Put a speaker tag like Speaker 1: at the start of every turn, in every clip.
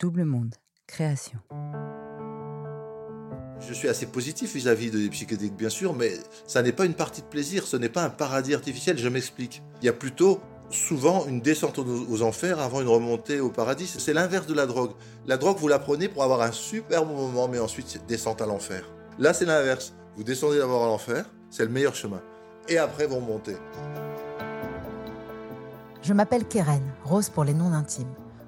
Speaker 1: Double Monde, création.
Speaker 2: Je suis assez positif vis-à-vis des psychédéliques, bien sûr, mais ça n'est pas une partie de plaisir, ce n'est pas un paradis artificiel, je m'explique. Il y a plutôt souvent une descente aux, aux enfers avant une remontée au paradis. C'est l'inverse de la drogue. La drogue, vous la prenez pour avoir un super bon moment, mais ensuite descente à l'enfer. Là, c'est l'inverse. Vous descendez d'abord à l'enfer, c'est le meilleur chemin. Et après, vous remontez.
Speaker 1: Je m'appelle Keren, Rose pour les noms intimes.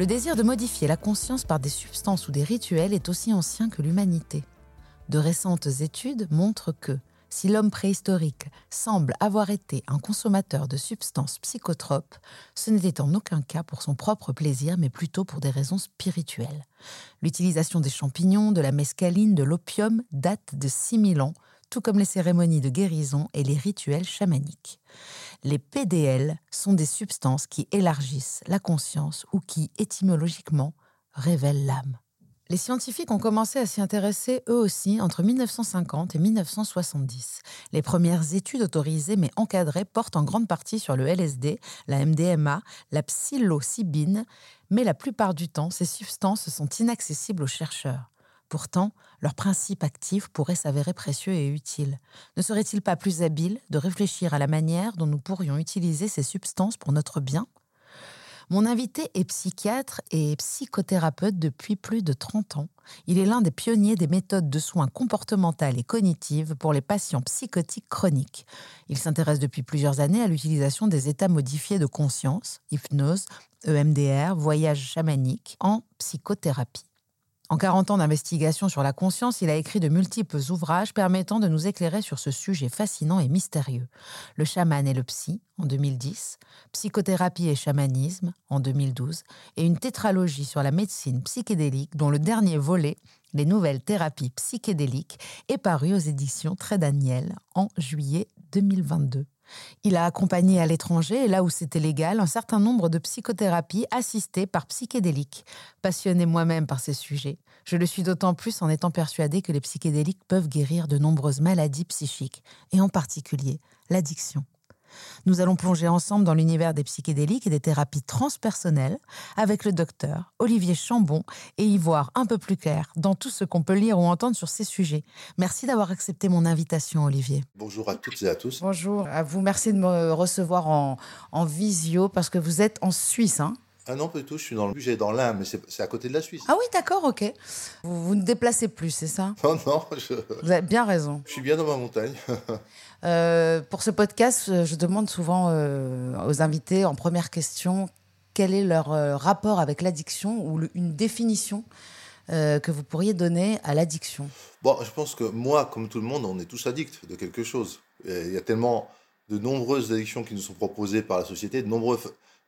Speaker 1: Le désir de modifier la conscience par des substances ou des rituels est aussi ancien que l'humanité. De récentes études montrent que si l'homme préhistorique semble avoir été un consommateur de substances psychotropes, ce n'était en aucun cas pour son propre plaisir, mais plutôt pour des raisons spirituelles. L'utilisation des champignons, de la mescaline, de l'opium date de 6000 ans, tout comme les cérémonies de guérison et les rituels chamaniques. Les PDL sont des substances qui élargissent la conscience ou qui, étymologiquement, révèlent l'âme. Les scientifiques ont commencé à s'y intéresser eux aussi entre 1950 et 1970. Les premières études autorisées mais encadrées portent en grande partie sur le LSD, la MDMA, la psilocybine, mais la plupart du temps, ces substances sont inaccessibles aux chercheurs. Pourtant, leur principe actif pourrait s'avérer précieux et utile. Ne serait-il pas plus habile de réfléchir à la manière dont nous pourrions utiliser ces substances pour notre bien? Mon invité est psychiatre et psychothérapeute depuis plus de 30 ans. Il est l'un des pionniers des méthodes de soins comportementales et cognitives pour les patients psychotiques chroniques. Il s'intéresse depuis plusieurs années à l'utilisation des états modifiés de conscience, hypnose, EMDR, voyage chamanique, en psychothérapie. En 40 ans d'investigation sur la conscience, il a écrit de multiples ouvrages permettant de nous éclairer sur ce sujet fascinant et mystérieux. Le chaman et le psy, en 2010, Psychothérapie et chamanisme, en 2012, et une tétralogie sur la médecine psychédélique, dont le dernier volet, Les nouvelles thérapies psychédéliques, est paru aux éditions Très Daniel en juillet 2022. Il a accompagné à l'étranger, et là où c'était légal, un certain nombre de psychothérapies assistées par psychédéliques. Passionné moi-même par ces sujets, je le suis d'autant plus en étant persuadé que les psychédéliques peuvent guérir de nombreuses maladies psychiques, et en particulier l'addiction. Nous allons plonger ensemble dans l'univers des psychédéliques et des thérapies transpersonnelles avec le docteur Olivier Chambon et y voir un peu plus clair dans tout ce qu'on peut lire ou entendre sur ces sujets. Merci d'avoir accepté mon invitation, Olivier.
Speaker 2: Bonjour à toutes et à tous.
Speaker 1: Bonjour à vous. Merci de me recevoir en, en visio parce que vous êtes en Suisse. Hein
Speaker 2: Ah non, pas du tout, je suis dans le budget dans l'Ain, mais c'est à côté de la Suisse.
Speaker 1: ah oui, d'accord, ok. Vous, vous ne déplacez plus, c'est ça?
Speaker 2: Non, non, je,
Speaker 1: Vous avez bien raison.
Speaker 2: je suis bien dans ma montagne.
Speaker 1: Euh, pour ce podcast, euh, je demande souvent euh, aux invités en première question quel est leur rapport avec l'addiction ou une définition que vous pourriez donner à l'addiction?
Speaker 2: Bon, je pense que moi, comme tout le monde, on est tous addicts de quelque chose. Il y a tellement de nombreuses addictions qui nous sont proposées par la société, de nombreux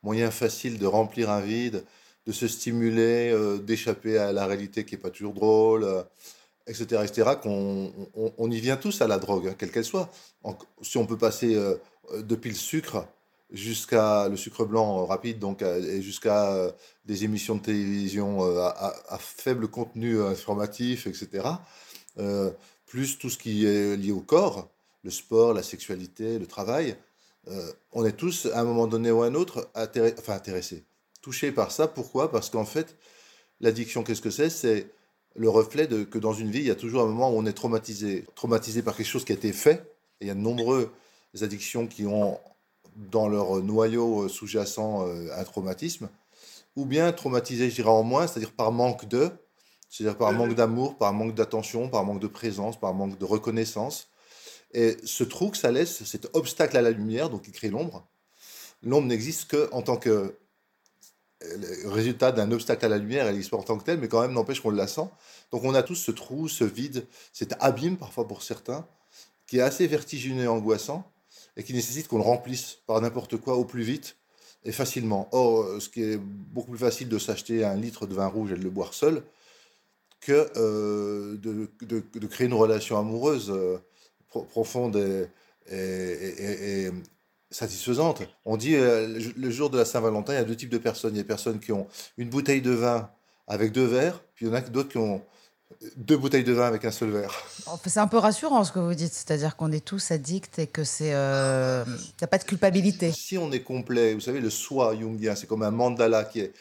Speaker 2: moyens faciles de remplir un vide, de se stimuler, d'échapper à la réalité qui n'est pas toujours drôle, etc., etc., qu'on on, y vient tous à la drogue, hein, quelle qu'elle soit. Si on peut passer euh, euh, depuis le sucre jusqu'à le sucre blanc rapide, donc et jusqu'à des émissions de télévision à, faible contenu informatif, etc. plus tout ce qui est lié au corps, le sport, la sexualité, le travail. on est tous, à un moment donné ou à un autre, enfin, intéressés, touchés par ça. Pourquoi? Parce qu'en fait, l'addiction, qu'est-ce que c'est? C'est le reflet de que dans une vie, il y a toujours un moment où on est traumatisé, traumatisé par quelque chose qui a été fait. Et il y a de nombreuses addictions qui ont dans leur noyau sous-jacent euh, un traumatisme, ou bien traumatisé, je dirais en moins, c'est-à-dire par manque de, c'est-à-dire par manque d'amour, par manque d'attention, par manque de présence, par manque de reconnaissance. Et ce trou que ça laisse, cet obstacle à la lumière, donc qui crée l'ombre, l'ombre n'existe qu'en tant que le résultat d'un obstacle à la lumière, n'existe pas en tant que telle, mais quand même n'empêche qu'on la sent. Donc on a tous ce trou, ce vide, cet abîme parfois pour certains, qui est assez vertigineux et angoissant, et qui nécessite qu'on le remplisse par n'importe quoi au plus vite et facilement. Or, ce qui est beaucoup plus facile de s'acheter un litre de vin rouge et de le boire seul, que euh, de, créer une relation amoureuse euh, profonde et, satisfaisante. On dit euh, le jour de la Saint-Valentin, il y a deux types de personnes. Il y a des personnes qui ont une bouteille de vin avec deux verres, puis il y en a d'autres qui ont deux bouteilles de vin avec un seul verre.
Speaker 1: C'est un peu rassurant ce que vous dites, c'est-à-dire qu'on est tous addicts et que c'est, euh, il n'y a pas de culpabilité.
Speaker 2: Si on est complet, vous savez, le soi jungien, c'est comme un mandala qui est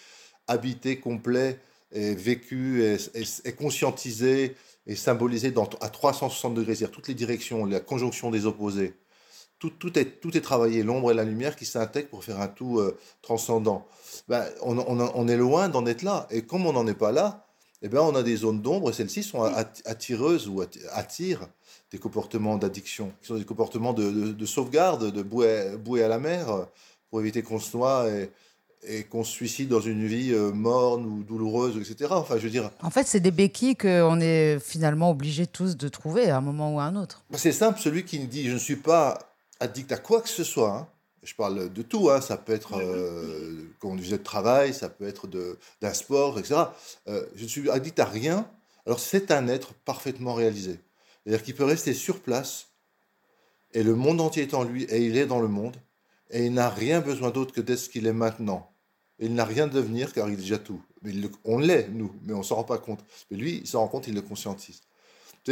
Speaker 2: habité, complet, et vécu, et, conscientisé, et symbolisé dans, à 360 degrés, c'est-à-dire toutes les directions, la conjonction des opposés tout, est, tout est travaillé, l'ombre et la lumière qui s'intègrent pour faire un tout euh, transcendant. Ben, on, est loin d'en être là. Et comme on n'en est pas là, eh ben, on a des zones d'ombre et celles-ci sont attireuses ou attirent des comportements d'addiction, qui sont des comportements de, sauvegarde, de bouée, à la mer, euh, pour éviter qu'on se noie et, qu'on se suicide dans une vie euh, morne ou douloureuse, etc. Enfin, je veux dire.
Speaker 1: En fait, c'est des béquilles qu'on est finalement obligés tous de trouver à un moment ou à un autre.
Speaker 2: C'est simple, celui qui dit je ne suis pas addict à quoi que ce soit. Hein. Je parle de tout, hein. ça peut être euh, de travail, ça peut être d'un sport, etc. Euh, je ne suis addict à rien, alors c'est un être parfaitement réalisé. C'est-à-dire qu'il peut rester sur place, et le monde entier est en lui, et il est dans le monde, et il n'a rien besoin d'autre que d'être ce qu'il est maintenant. il n'a rien de devenir car il est déjà tout. On l'est, nous, mais on ne s'en rend pas compte. Mais lui, il s'en rend compte, il le conscientise.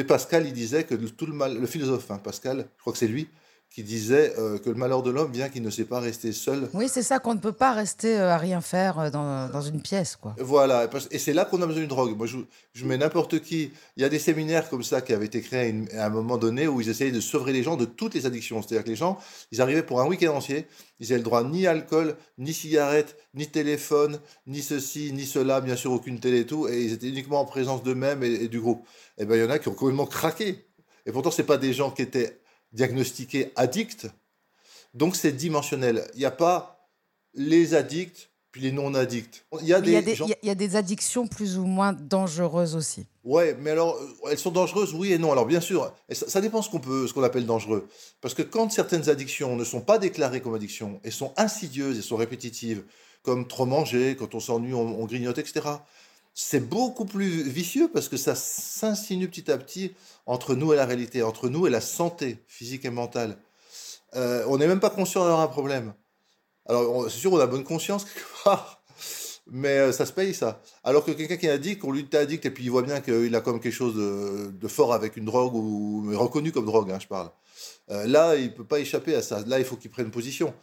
Speaker 2: Pascal, il disait que tout le mal, le philosophe, hein, Pascal, je crois que c'est lui, qui disait euh, que le malheur de l'homme vient qu'il ne sait pas rester seul.
Speaker 1: Oui, c'est ça, qu'on ne peut pas rester euh, à rien faire euh, dans, dans une pièce. quoi.
Speaker 2: Voilà, et c'est là qu'on a besoin d'une drogue. Moi, je, je mets n'importe qui. Il y a des séminaires comme ça qui avaient été créés à, un moment donné où ils essayaient de sauver les gens de toutes les addictions. C'est-à-dire que les gens, ils arrivaient pour un week-end entier, ils n'avaient le droit ni alcool, ni cigarette, ni téléphone, ni ceci, ni cela, bien sûr aucune télé et tout, et ils étaient uniquement en présence d'eux-mêmes et, et, du groupe. Et bien, il y en a qui ont complètement craqué. Et pourtant, c'est pas des gens qui étaient diagnostiqué addict. Donc c'est dimensionnel. Il n'y a pas les addicts puis les non-addicts.
Speaker 1: Il y, a des, il, y a des, addictions plus ou moins dangereuses aussi.
Speaker 2: Ouais, mais alors elles sont dangereuses, oui et non. Alors bien sûr, ça, dépend ce qu'on peut, ce qu'on appelle dangereux. Parce que quand certaines addictions ne sont pas déclarées comme addictions et sont insidieuses et sont répétitives, comme trop manger, quand on s'ennuie, on, on grignote, etc c'est beaucoup plus vicieux parce que ça s'insinue petit à petit entre nous et la réalité, entre nous et la santé physique et mentale. Euh, on n'est même pas conscient d'avoir un problème. Alors, c'est sûr, on a bonne conscience mais euh, ça se paye ça. Alors que quelqu'un qui est addict, on lui est addict et puis il voit bien qu'il a comme quelque chose de, fort avec une drogue ou reconnu comme drogue, hein, je parle. Euh, là, il peut pas échapper à ça. Là, il faut qu'il prenne position.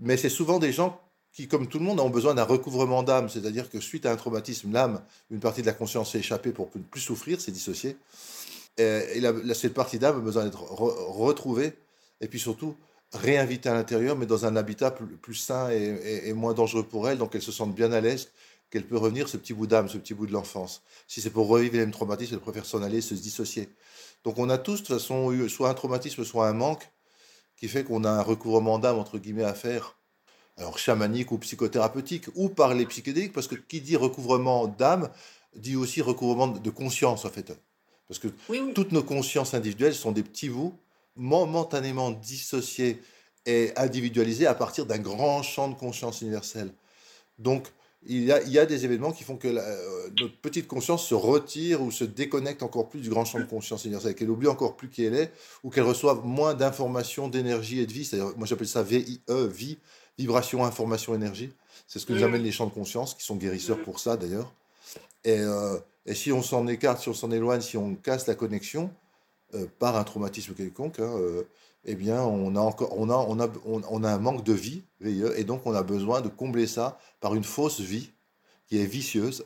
Speaker 2: Mais c'est souvent des gens qui, comme tout le monde, ont besoin d'un recouvrement d'âme, c'est-à-dire que suite à un traumatisme, l'âme, une partie de la conscience s'est échappée pour ne plus souffrir, c'est dissocié. Et, cette partie d'âme a besoin d'être retrouvée, et puis surtout réinvitée à l'intérieur, mais dans un habitat plus, sain et, moins dangereux pour elle, donc elle se sente bien à l'aise, qu'elle peut revenir, ce petit bout d'âme, ce petit bout de l'enfance. Si c'est pour revivre les mêmes traumatismes, elle préfère s'en aller, se dissocier. Donc on a tous, de toute façon, eu soit un traumatisme, soit un manque, qui fait qu'on a un recouvrement d'âme, entre guillemets, à faire alors chamanique ou psychothérapeutique, ou par les psychédéliques, parce que qui dit recouvrement d'âme dit aussi recouvrement de conscience, en fait. Parce que toutes nos consciences individuelles sont des petits bouts momentanément dissociés et individualisés à partir d'un grand champ de conscience universelle. Donc, il y, a, il y a des événements qui font que euh, notre petite conscience se retire ou se déconnecte encore plus du grand champ de conscience universelle, qu'elle oublie encore plus qui elle est, ou qu'elle reçoive moins d'informations, d'énergie et de vie. C'est-à-dire, moi j'appelle ça VIE, vie, vibration, information, énergie. C'est ce que nous amènent les champs de conscience, qui sont guérisseurs pour ça d'ailleurs. Et, euh, et, si on s'en écarte, si on s'en éloigne, si on casse la connexion euh, par un traumatisme quelconque, hein, euh, eh bien, on a, encore, on, a, on, a, on, a un manque de vie, et donc on a besoin de combler ça par une fausse vie qui est vicieuse.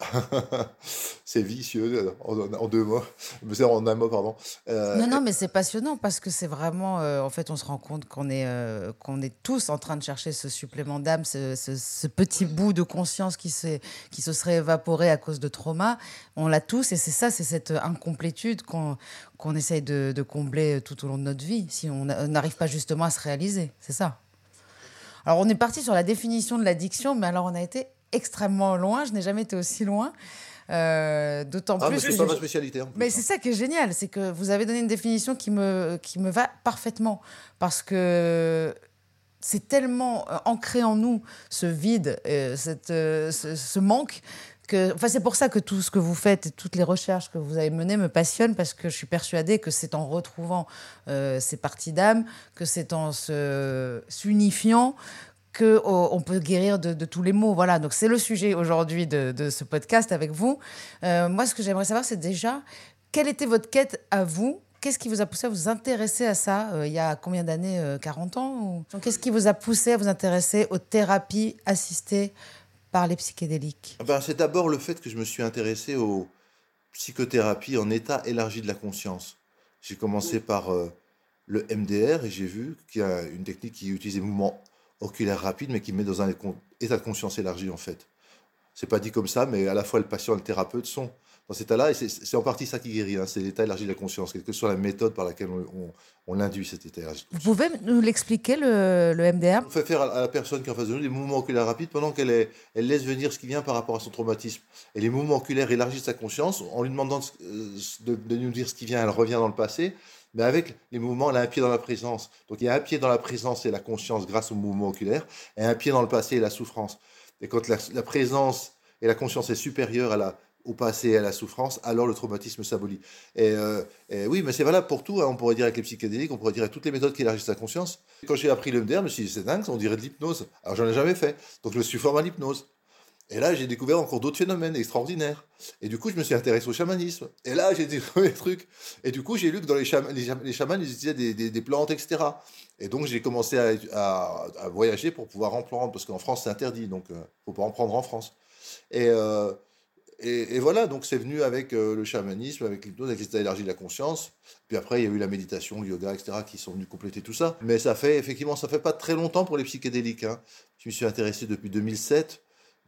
Speaker 2: c'est vicieux en, deux mots, en un mot, pardon.
Speaker 1: Euh, non, non, mais c'est passionnant parce que c'est vraiment, euh, en fait, on se rend compte qu'on est, euh, qu'on est tous en train de chercher ce supplément d'âme, ce, petit bout de conscience qui, qui se serait évaporé à cause de trauma. On l'a tous et c'est ça, c'est cette incomplétude qu'on qu'on essaye de, de, combler tout au long de notre vie si on n'arrive pas justement à se réaliser. C'est ça. Alors, on est parti sur la définition de l'addiction, mais alors on a été extrêmement loin. Je n'ai jamais été aussi loin. Euh, d'autant
Speaker 2: ah,
Speaker 1: plus.
Speaker 2: Mais c'est pas ma spécialité.
Speaker 1: mais c'est ça qui est génial, c'est que vous avez donné une définition qui me, qui me va parfaitement. Parce que c'est tellement euh, ancré en nous, ce vide, euh, cette, ce, manque. Que, enfin, c'est pour ça que tout ce que vous faites et toutes les recherches que vous avez menées me passionnent parce que je suis persuadée que c'est en retrouvant ces parties d'âme, que c'est en s'unifiant, qu'on oh, peut guérir de, tous les maux. Voilà, donc c'est le sujet aujourd'hui de, ce podcast avec vous. Euh, moi, ce que j'aimerais savoir, c'est déjà, quelle était votre quête à vous? Qu'est-ce qui vous a poussé à vous intéresser à ça euh, il y a combien d'années 40 euh, ans Qu'est-ce qui vous a poussé à vous intéresser aux thérapies assistées par les psychédéliques?
Speaker 2: Ben, C'est d'abord le fait que je me suis intéressé aux psychothérapies en état élargi de la conscience. J'ai commencé par le MDR et j'ai vu qu'il y a une technique qui utilise des mouvements oculaire rapide, mais qui met dans un état de conscience élargi, en fait. C'est pas dit comme ça, mais à la fois le patient et le thérapeute sont dans cet état-là, et c'est en partie ça qui guérit, hein, c'est l'état élargi de la conscience, quelle que soit la méthode par laquelle on, on, induit cet état élargi.
Speaker 1: Vous pouvez nous l'expliquer, le, le, MDR
Speaker 2: On fait faire à la personne qui est en face de nous des mouvements oculaires rapides pendant qu'elle elle laisse venir ce qui vient par rapport à son traumatisme. Et les mouvements oculaires élargissent sa conscience, en lui demandant de, de, de nous dire ce qui vient, elle revient dans le passé, mais avec les mouvements, elle a un pied dans la présence. Donc il y a un pied dans la présence et la conscience grâce au mouvement oculaire, et un pied dans le passé et la souffrance. Et quand la, présence et la conscience est supérieure au passé et à la souffrance, alors le traumatisme s'abolit. Et, euh, oui, mais c'est valable pour tout. Hein. On pourrait dire avec les psychédéliques, on pourrait dire avec toutes les méthodes qui élargissent la conscience. Quand j'ai appris le MDR, je me suis dit, c'est dingue, on dirait de l'hypnose. Alors j'en ai jamais fait. Donc je me suis formé à l'hypnose. Et là, j'ai découvert encore d'autres phénomènes extraordinaires. Et du coup, je me suis intéressé au chamanisme. Et là, j'ai découvert des trucs. Et du coup, j'ai lu que dans les, les, chamans, ils utilisaient des, plantes, etc. Et donc, j'ai commencé à, voyager pour pouvoir en prendre, parce qu'en France, c'est interdit. Donc, il euh, faut pas en prendre en France. Euh, et, et, voilà, donc c'est venu avec euh, le chamanisme, avec l'hypnose, avec l'état élargi de la conscience. Puis après, il y a eu la méditation, le yoga, etc., qui sont venus compléter tout ça. Mais ça fait, effectivement, ça fait pas très longtemps pour les psychédéliques. Hein. Je me suis intéressé depuis 2007.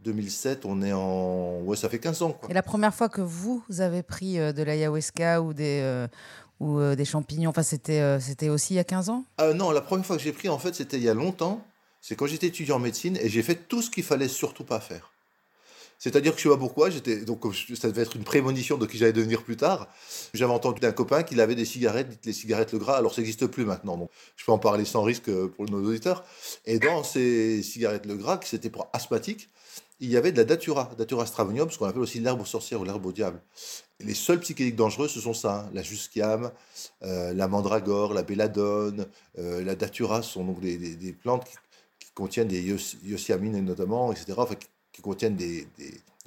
Speaker 2: 2007, on est en... Ouais, ça fait 15 ans. Quoi.
Speaker 1: Et la première fois que vous, avez pris euh, de l'ayahuasca ou des, euh, ou, euh, des champignons, enfin, c'était, c'était aussi il y a 15 ans?
Speaker 2: Non, la première fois que j'ai pris, en fait, c'était il y a longtemps. C'est quand j'étais étudiant en médecine et j'ai fait tout ce qu'il fallait surtout pas faire. C'est-à-dire que je sais pas pourquoi, j'étais donc ça devait être une prémonition de qui j'allais devenir plus tard. J'avais entendu d'un copain qu'il avait des cigarettes, les cigarettes le gras. Alors ça n'existe plus maintenant, donc je peux en parler sans risque pour nos auditeurs. Et dans ces cigarettes le gras, qui c'était pour asthmatique, il y avait de la datura, datura stravonium, ce qu'on appelle aussi l'herbe sorcière ou l'herbe au diable. les seuls psychédéliques dangereux, ce sont ça, hein. la jusquiame, euh, la mandragore, la belladone, euh, la datura, ce sont donc des, plantes qui, contiennent des yosiamines notamment, etc., qui, contiennent des,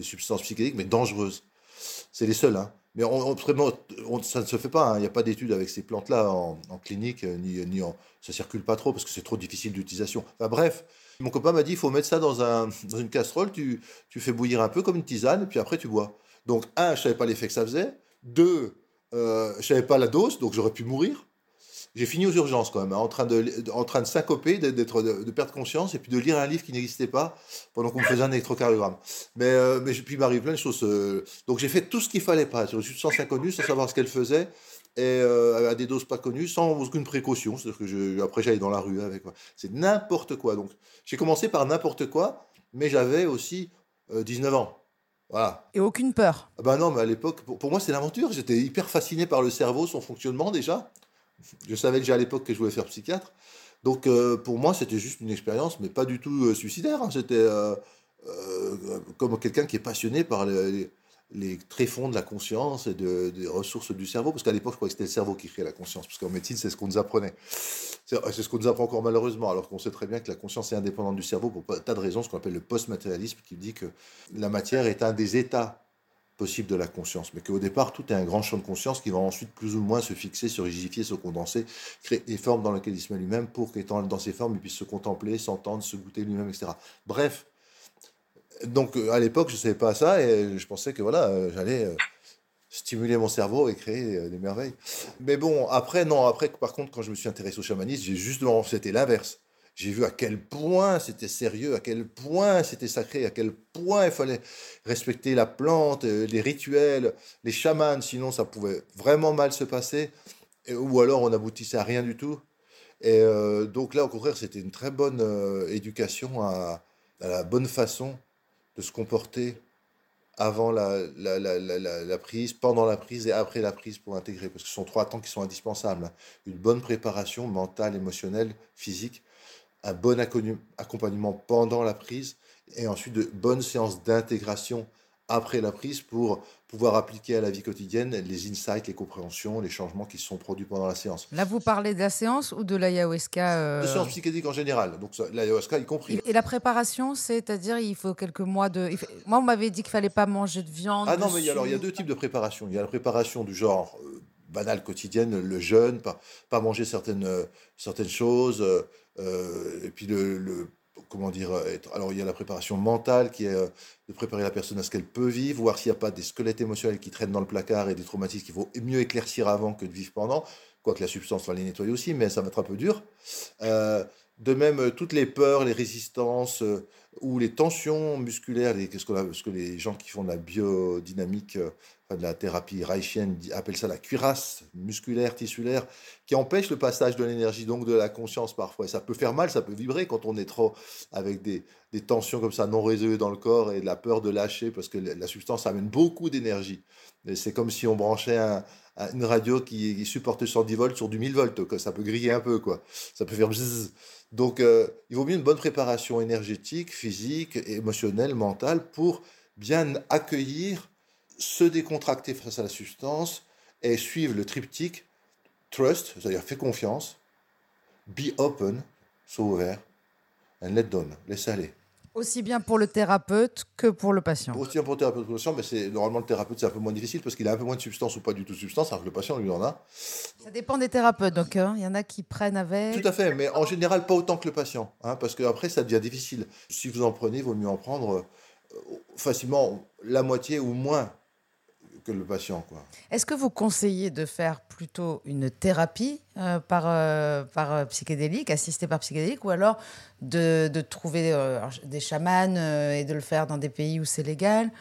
Speaker 2: substances psychédéliques, mais dangereuses. C'est les seuls. Hein. Mais on, ça ne se fait pas. Hein. Il n'y a pas d'études avec ces plantes-là en, clinique, euh, ni, ni en, ça circule pas trop parce que c'est trop difficile d'utilisation. Enfin, bref, mon copain m'a dit il faut mettre ça dans, un, dans une casserole, tu, tu, fais bouillir un peu comme une tisane, et puis après tu bois. Donc, un, je savais pas l'effet que ça faisait. Deux, euh, je savais pas la dose, donc j'aurais pu mourir. J'ai fini aux urgences quand même, hein, en train de, en train de syncoper, d'être, de, perdre conscience, et puis de lire un livre qui n'existait pas pendant qu'on me faisait un électrocardiogramme. Mais, euh, mais puis il m'arrive plein de choses. Euh, donc j'ai fait tout ce qu'il fallait pas sur une substance inconnue, sans savoir ce qu'elle faisait et euh, à des doses pas connues, sans aucune précaution. C'est-à-dire que je, après, j'allais dans la rue avec. C'est n'importe quoi. Donc, j'ai commencé par n'importe quoi, mais j'avais aussi 19 euh, ans. Voilà.
Speaker 1: Et aucune peur
Speaker 2: ah Ben non, mais à l'époque, pour, moi, c'est l'aventure. J'étais hyper fasciné par le cerveau, son fonctionnement déjà. Je savais déjà à l'époque que je voulais faire psychiatre. Donc, euh, pour moi, c'était juste une expérience, mais pas du tout suicidaire. Hein. C'était comme quelqu'un qui est passionné par les les tréfonds de la conscience et des ressources du cerveau, parce qu'à l'époque, je croyais que c'était le cerveau qui créait la conscience, parce qu'en médecine, c'est ce qu'on nous apprenait. C'est ce qu'on nous apprend encore malheureusement, alors qu'on sait très bien que la conscience est indépendante du cerveau pour un tas de raisons, ce qu'on appelle le post-matérialisme, qui dit que la matière est un des états possible de la conscience, mais qu'au départ, tout est un grand champ de conscience qui va ensuite plus ou moins se fixer, se rigidifier, se condenser, créer des formes dans lesquelles il se met lui-même pour qu'étant dans ces formes, il puisse se contempler, s'entendre, se goûter lui-même, etc. Bref, donc euh, à l'époque, je ne savais pas ça et je pensais que voilà, euh, j'allais euh, stimuler mon cerveau et créer des merveilles. Mais bon, après, non, après, par contre, quand je me suis intéressé au chamanisme, j'ai justement, c'était l'inverse j'ai vu à quel point c'était sérieux, à quel point c'était sacré, à quel point il fallait respecter la plante, les rituels, les chamans, sinon ça pouvait vraiment mal se passer, ou alors on aboutissait à rien du tout. Et donc là, au contraire, c'était une très bonne éducation à, la bonne façon de se comporter avant la, la, prise, pendant la prise et après la prise pour intégrer. Parce que ce sont trois temps qui sont indispensables. Une bonne préparation mentale, émotionnelle, physique, un bon accompagnement pendant la prise et ensuite de bonnes séances d'intégration après la prise pour pouvoir appliquer à la vie quotidienne les insights, les compréhensions, les changements qui se sont produits pendant la séance.
Speaker 1: Là, vous parlez de la séance ou de l'ayahuasca
Speaker 2: euh... De séance psychédélique en général, donc l'ayahuasca y compris.
Speaker 1: Et la préparation, c'est-à-dire il faut quelques mois de... Moi, on m'avait dit qu'il fallait pas manger de viande.
Speaker 2: Ah non, mais alors il y a deux types de préparation. Il y a la préparation du genre euh, banale quotidienne, le jeûne, pas, pas manger certaines, euh, certaines choses, euh, euh, et puis le, comment dire, être, alors il y a la préparation mentale qui est de préparer la personne à ce qu'elle peut vivre, voir s'il n'y a pas des squelettes émotionnels qui traînent dans le placard et des traumatismes qu'il faut mieux éclaircir avant que de vivre pendant, quoique la substance va les nettoyer aussi, mais ça va être un peu dur. de même, toutes les peurs, les résistances ou les tensions musculaires, les, ce, ce, que les gens qui font de la biodynamique de la thérapie reichienne appelle ça la cuirasse musculaire, tissulaire, qui empêche le passage de l'énergie, donc de la conscience parfois. ça peut faire mal, ça peut vibrer quand on est trop avec des, tensions comme ça non résolues dans le corps et de la peur de lâcher, parce que la substance amène beaucoup d'énergie. C'est comme si on branchait une radio qui, supporte 110 volts sur du 1000 volts, ça peut griller un peu, quoi. Ça peut faire Donc, euh, il vaut mieux une bonne préparation énergétique, physique, émotionnelle, mentale pour bien accueillir se décontracter face à la substance et suivre le triptyque trust, c'est-à-dire fais confiance, be open, sois ouvert, and let down, laisse aller.
Speaker 1: Aussi bien pour le thérapeute que pour le patient.
Speaker 2: Aussi bien pour le thérapeute que pour le patient, mais c'est normalement le thérapeute c'est un peu moins difficile parce qu'il a un peu moins de substance ou pas du tout de substance, alors que le patient lui en a.
Speaker 1: Ça dépend des thérapeutes, donc hein. il y en a qui prennent avec.
Speaker 2: Tout à fait, mais en général pas autant que le patient, hein, parce qu'après ça devient difficile. Si vous en prenez, il vaut mieux en prendre euh, facilement la moitié ou moins le patient. Quoi.
Speaker 1: Est-ce que vous conseillez de faire plutôt une thérapie euh, par, euh, par euh, psychédélique, assistée par psychédélique, ou alors de, de trouver des chamans et de le faire dans des pays où c'est légal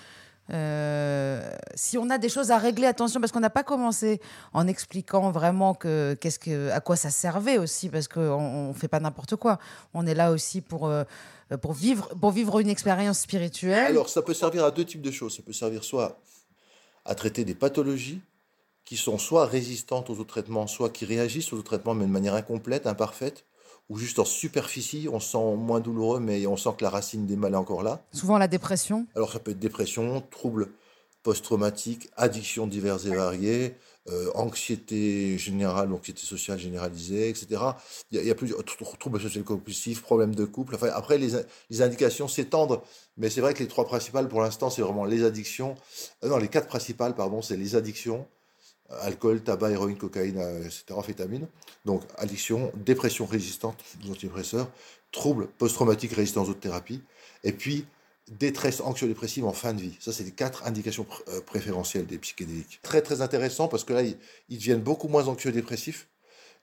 Speaker 1: si on a des choses à régler, attention, parce qu'on n'a pas commencé en expliquant vraiment que, qu'est-ce que, à quoi ça servait aussi, parce qu'on ne fait pas n'importe quoi. On est là aussi pour, pour, vivre, pour vivre une expérience spirituelle.
Speaker 2: Alors, ça peut servir à deux types de choses. Ça peut servir soit à traiter des pathologies qui sont soit résistantes aux autres traitements, soit qui réagissent aux autres traitements, mais de manière incomplète, imparfaite, ou juste en superficie, on sent moins douloureux, mais on sent que la racine des mal est encore là.
Speaker 1: Souvent la dépression?
Speaker 2: Alors ça peut être dépression, troubles post-traumatiques, addictions diverses et variées, euh, anxiété générale, anxiété sociale généralisée, etc. Il y a, plusieurs troubles sociaux compulsifs, problèmes de couple. Enfin, après, les, les indications s'étendent, mais c'est vrai que les trois principales pour l'instant, c'est vraiment les addictions. Euh, non, les quatre principales, pardon, c'est les addictions, euh, alcool, tabac, héroïne, cocaïne, etc., amphétamine. Donc, addiction, dépression résistante aux antidépresseurs, troubles post-traumatiques résistants aux autres thérapies, et puis détresse anxio-dépressive en fin de vie. Ça, c'est les quatre indications euh, préférentielles des psychédéliques. Très, très intéressant parce que là, ils, deviennent beaucoup moins anxio-dépressifs.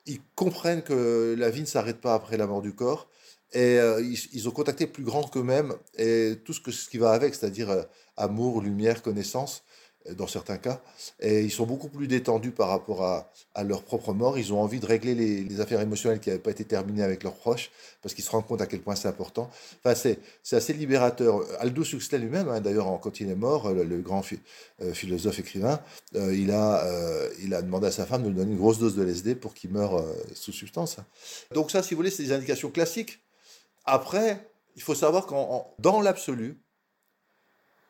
Speaker 2: Ils comprennent que la vie ne s'arrête pas après la mort du corps. Et euh, ils, ont contacté plus grand qu'eux-mêmes et tout ce, que, ce qui va avec, c'est-à-dire euh, amour, lumière, connaissance dans certains cas. Et ils sont beaucoup plus détendus par rapport à, leur propre mort. Ils ont envie de régler les, affaires émotionnelles qui n'avaient pas été terminées avec leurs proches, parce qu'ils se rendent compte à quel point c'est important. Enfin, c'est, c'est assez libérateur. Aldous Huxley lui-même, hein, d'ailleurs, quand il est mort, le, grand euh, philosophe écrivain, euh, il, a, euh, il a demandé à sa femme de lui donner une grosse dose de LSD pour qu'il meure sous substance. Donc ça, si vous voulez, c'est des indications classiques. Après, il faut savoir qu'en dans l'absolu,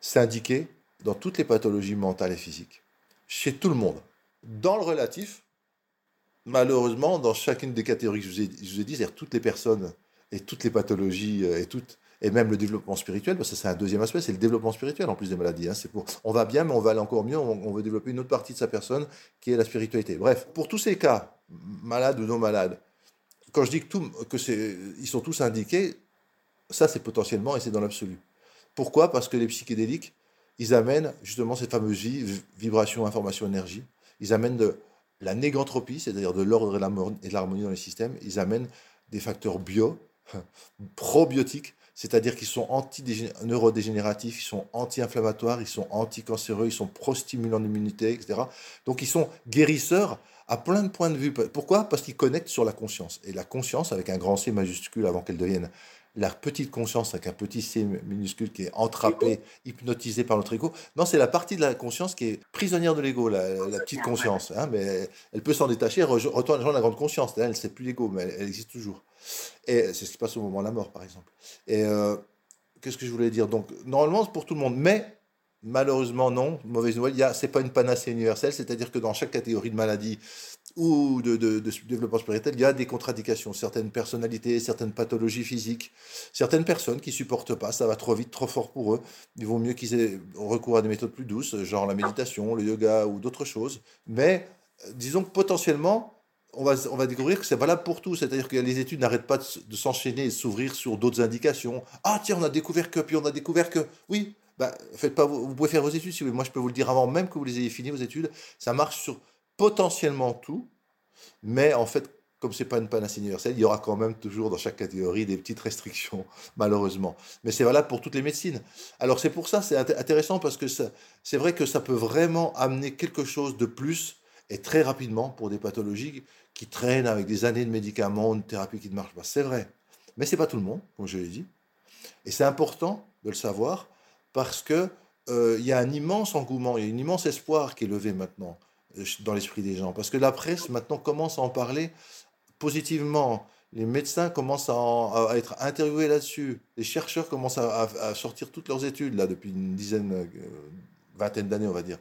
Speaker 2: c'est indiqué dans toutes les pathologies mentales et physiques, chez tout le monde. Dans le relatif, malheureusement, dans chacune des catégories que je vous ai, dit, c'est-à-dire toutes les personnes et toutes les pathologies euh, et toutes et même le développement spirituel, parce que c'est un deuxième aspect, c'est le développement spirituel en plus des maladies. Hein. c'est pour, on va bien, mais on va aller encore mieux, on, veut développer une autre partie de sa personne qui est la spiritualité. Bref, pour tous ces cas, malades ou non malades, quand je dis que, tout, que c'est, ils sont tous indiqués, ça c'est potentiellement et c'est dans l'absolu. Pourquoi? Parce que les psychédéliques, ils amènent justement cette fameuse vie, vibration, information, énergie. Ils amènent de la négantropie, c'est-à-dire de l'ordre et de l'harmonie dans les systèmes. Ils amènent des facteurs bio, probiotiques, c'est-à-dire qu'ils sont anti-neurodégénératifs, ils sont anti-inflammatoires, ils sont anti-cancéreux, ils sont pro-stimulants d'immunité, etc. Donc ils sont guérisseurs à plein de points de vue. Pourquoi? Parce qu'ils connectent sur la conscience. Et la conscience, avec un grand C majuscule avant qu'elle devienne la petite conscience avec un petit C minuscule qui est entrappé, hypnotisé par notre ego. Non, c'est la partie de la conscience qui est prisonnière de l'ego, la, petite conscience. Hein, mais elle peut s'en détacher, retourner dans la grande conscience. Elle ne sait plus l'ego, mais elle, existe toujours. Et c'est ce qui se passe au moment de la mort, par exemple. Et euh, qu'est-ce que je voulais dire? Donc, normalement, c'est pour tout le monde. Mais Malheureusement, non. Mauvaise nouvelle. Ce n'est pas une panacée universelle. C'est-à-dire que dans chaque catégorie de maladie ou de, développement spirituel, il y a des contre-indications. Certaines personnalités, certaines pathologies physiques, certaines personnes qui supportent pas. Ça va trop vite, trop fort pour eux. Il vaut mieux qu'ils aient recours à des méthodes plus douces, genre la méditation, le yoga ou d'autres choses. Mais disons que potentiellement, on va, on va découvrir que c'est valable pour tout. C'est-à-dire que les études n'arrêtent pas de, s'enchaîner et de s'ouvrir sur d'autres indications. Ah tiens, on a découvert que, puis on a découvert que, oui, bah, faites pas, vous pouvez faire vos études si Moi, je peux vous le dire avant même que vous les ayez fini, vos études. Ça marche sur potentiellement tout, mais en fait, comme c'est pas une panacée universelle, il y aura quand même toujours dans chaque catégorie des petites restrictions, malheureusement. Mais c'est valable pour toutes les médecines. Alors c'est pour ça, c'est intéressant parce que c'est vrai que ça peut vraiment amener quelque chose de plus et très rapidement pour des pathologies qui traînent avec des années de médicaments, une thérapie qui ne marche pas. C'est vrai. Mais c'est pas tout le monde, comme je l'ai dit. Et c'est important de le savoir parce que euh, il y a un immense engouement, il y a un immense espoir qui est levé maintenant dans l'esprit des gens. Parce que la presse maintenant commence à en parler positivement. Les médecins commencent à, être interviewés là-dessus. Les chercheurs commencent à, sortir toutes leurs études là depuis une dizaine, euh, vingtaine d'années, on va dire.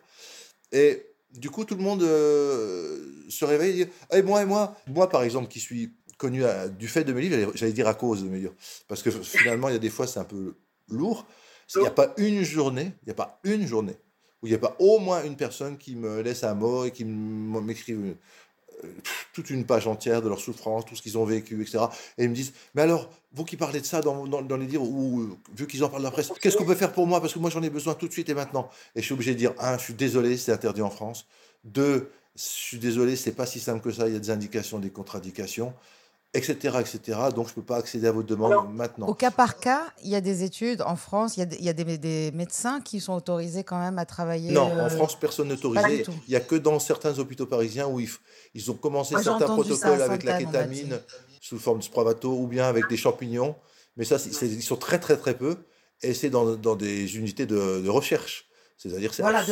Speaker 2: Et du coup, tout le monde se réveille et dit et eh, moi, et moi, moi par exemple, qui suis connu du fait de mes livres, j'allais dire à cause de mes livres, parce que finalement, il y a des fois, c'est un peu lourd. Il n'y a pas une journée, il n'y a pas une journée où il n'y a pas au moins une personne qui me laisse un mot et qui m'écrive euh, toute une page entière de leur souffrance, tout ce qu'ils ont vécu, etc. Et ils me disent, mais alors, vous qui parlez de ça dans, dans, les livres, ou vu qu'ils en parlent dans la presse, qu'est-ce qu'on peut faire pour moi? Parce que moi, j'en ai besoin tout de suite et maintenant. Et je suis obligé de dire, un, je suis désolé, c'est interdit en France. Deux, je suis désolé, c'est pas si simple que ça, il y a des indications, des contre-indications etc., etc. Donc, je ne peux pas accéder à votre demande maintenant.
Speaker 1: Au cas par cas, il y a des études en France, il y a, des, médecins qui sont autorisés quand même à travailler.
Speaker 2: Non, en euh, France, personne n'est autorisé. Il n'y a que dans certains hôpitaux parisiens où ils, ont commencé ah, certains protocoles avec la kétamine sous forme de spravato ou bien avec des champignons. Mais ça, ils sont très, très, très peu. Et c'est dans, des unités de recherche. C'est-à-dire c'est
Speaker 1: voilà,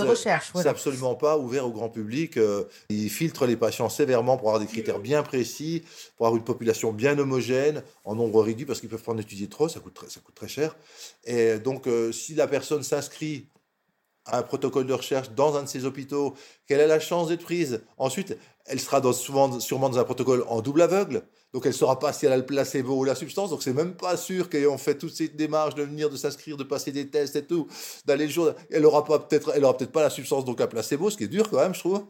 Speaker 2: absolument pas ouvert au grand public. Euh, ils filtrent les patients sévèrement pour avoir des critères bien précis, pour avoir une population bien homogène, en nombre réduit, parce qu'ils peuvent pas en étudier trop, ça coûte très, ça coûte très cher. Et donc, euh, si la personne s'inscrit à un protocole de recherche dans un de ces hôpitaux, qu'elle a la chance d'être prise, ensuite, elle sera dans, souvent, sûrement dans un protocole en double aveugle. Donc elle ne saura pas si elle a le placebo ou la substance. Donc c'est même pas sûr qu'ayant fait toutes ces démarches de venir, de s'inscrire, de passer des tests et tout, d'aller le jour, elle aura pas peut-être, peut-être pas la substance donc un placebo, ce qui est dur quand même, je trouve.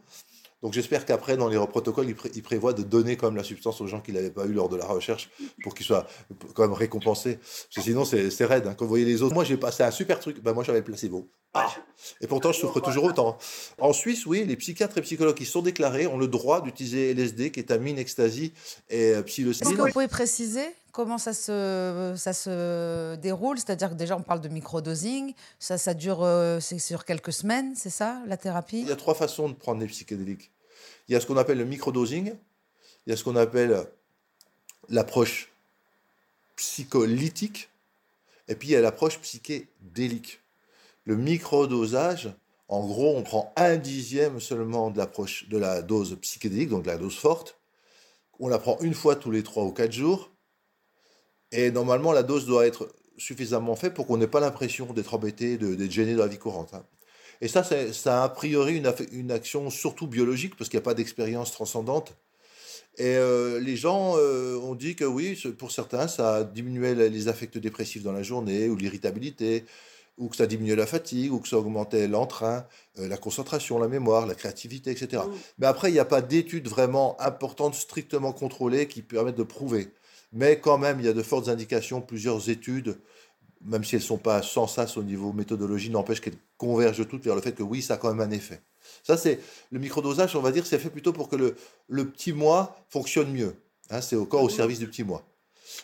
Speaker 2: Donc j'espère qu'après, dans les protocoles, ils, prévoient de donner quand même la substance aux gens qui l'avaient pas eu lors de la recherche pour qu'ils soient quand même récompensés. Parce que sinon, c'est raide. Hein. Quand vous voyez les autres, moi j'ai passé un super truc, ben, moi j'avais placebo. Ah et pourtant, je souffre toujours autant. En Suisse, oui, les psychiatres et psychologues qui sont déclarés ont le droit d'utiliser LSD, kétamine, ecstasy et euh, psilocybine.
Speaker 1: Est-ce que vous pouvez préciser comment ça se, ça se déroule? C'est-à-dire que déjà, on parle de microdosing. Ça, ça dure euh, c'est sur quelques semaines, c'est ça, la thérapie?
Speaker 2: Il y a trois façons de prendre des psychédéliques. Il y a ce qu'on appelle le microdosing. Il y a ce qu'on appelle l'approche psycholytique. Et puis, il y a l'approche psychédélique. Le microdosage, en gros, on prend un dixième seulement de l'approche de la dose psychédélique, donc de la dose forte. On la prend une fois tous les trois ou quatre jours. Et normalement, la dose doit être suffisamment faite pour qu'on n'ait pas l'impression d'être embêté, d'être gêné dans la vie courante. Hein. Et ça, ça a a priori une, une action surtout biologique, parce qu'il n'y a pas d'expérience transcendante. Et euh, les gens euh, ont dit que oui, pour certains, ça diminuait les affects dépressifs dans la journée, ou l'irritabilité, ou que ça diminuait la fatigue, ou que ça augmentait l'entrain, euh, la concentration, la mémoire, la créativité, etc. Mmh. Mais après, il n'y a pas d'études vraiment importantes, strictement contrôlées, qui permettent de prouver. Mais quand même, il y a de fortes indications, plusieurs études, même si elles ne sont pas sans sas au niveau méthodologie, n'empêche qu'elles convergent toutes vers le fait que oui, ça a quand même un effet. Ça, c'est le microdosage, on va dire, c'est fait plutôt pour que le, le petit moi fonctionne mieux. Hein, c'est encore au service du petit moi.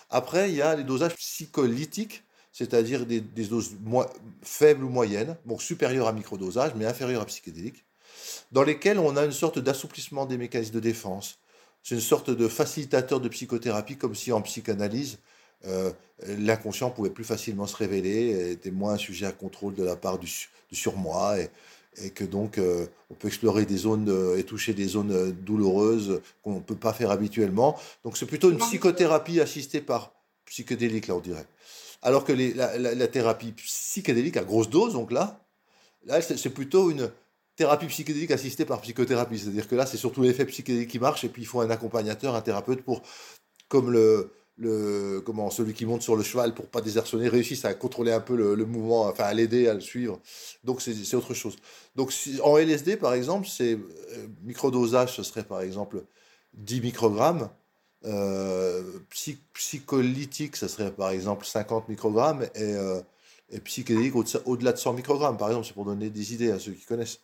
Speaker 2: Après, il y a les dosages psycholytiques, c'est-à-dire des, doses faibles ou moyennes, bon, supérieures à microdosage, mais inférieures à psychédéliques, dans lesquelles on a une sorte d'assouplissement des mécanismes de défense. C'est une sorte de facilitateur de psychothérapie, comme si en psychanalyse, euh, l'inconscient pouvait plus facilement se révéler, était moins sujet à contrôle de la part du, du surmoi, et, et que donc euh, on peut explorer des zones euh, et toucher des zones douloureuses qu'on ne peut pas faire habituellement. Donc c'est plutôt une psychothérapie assistée par psychédélique, là on dirait. Alors que la, thérapie psychédélique à grosse dose, donc là, là c'est plutôt une thérapie psychédélique assistée par psychothérapie. C'est-à-dire que là, c'est surtout l'effet psychédélique qui marche et puis il faut un accompagnateur, un thérapeute pour, comme le, le, comment, celui qui monte sur le cheval pour pas désarçonner réussisse à contrôler un peu le, mouvement, enfin à l'aider à le suivre. Donc c'est autre chose. Donc en LSD par exemple, c'est euh, microdosage, ce serait par exemple 10 microgrammes. Euh, psycholytique, ce serait par exemple 50 microgrammes et, euh, et psychédélique au-delà de 100 microgrammes, par exemple, c'est pour donner des idées à ceux qui connaissent.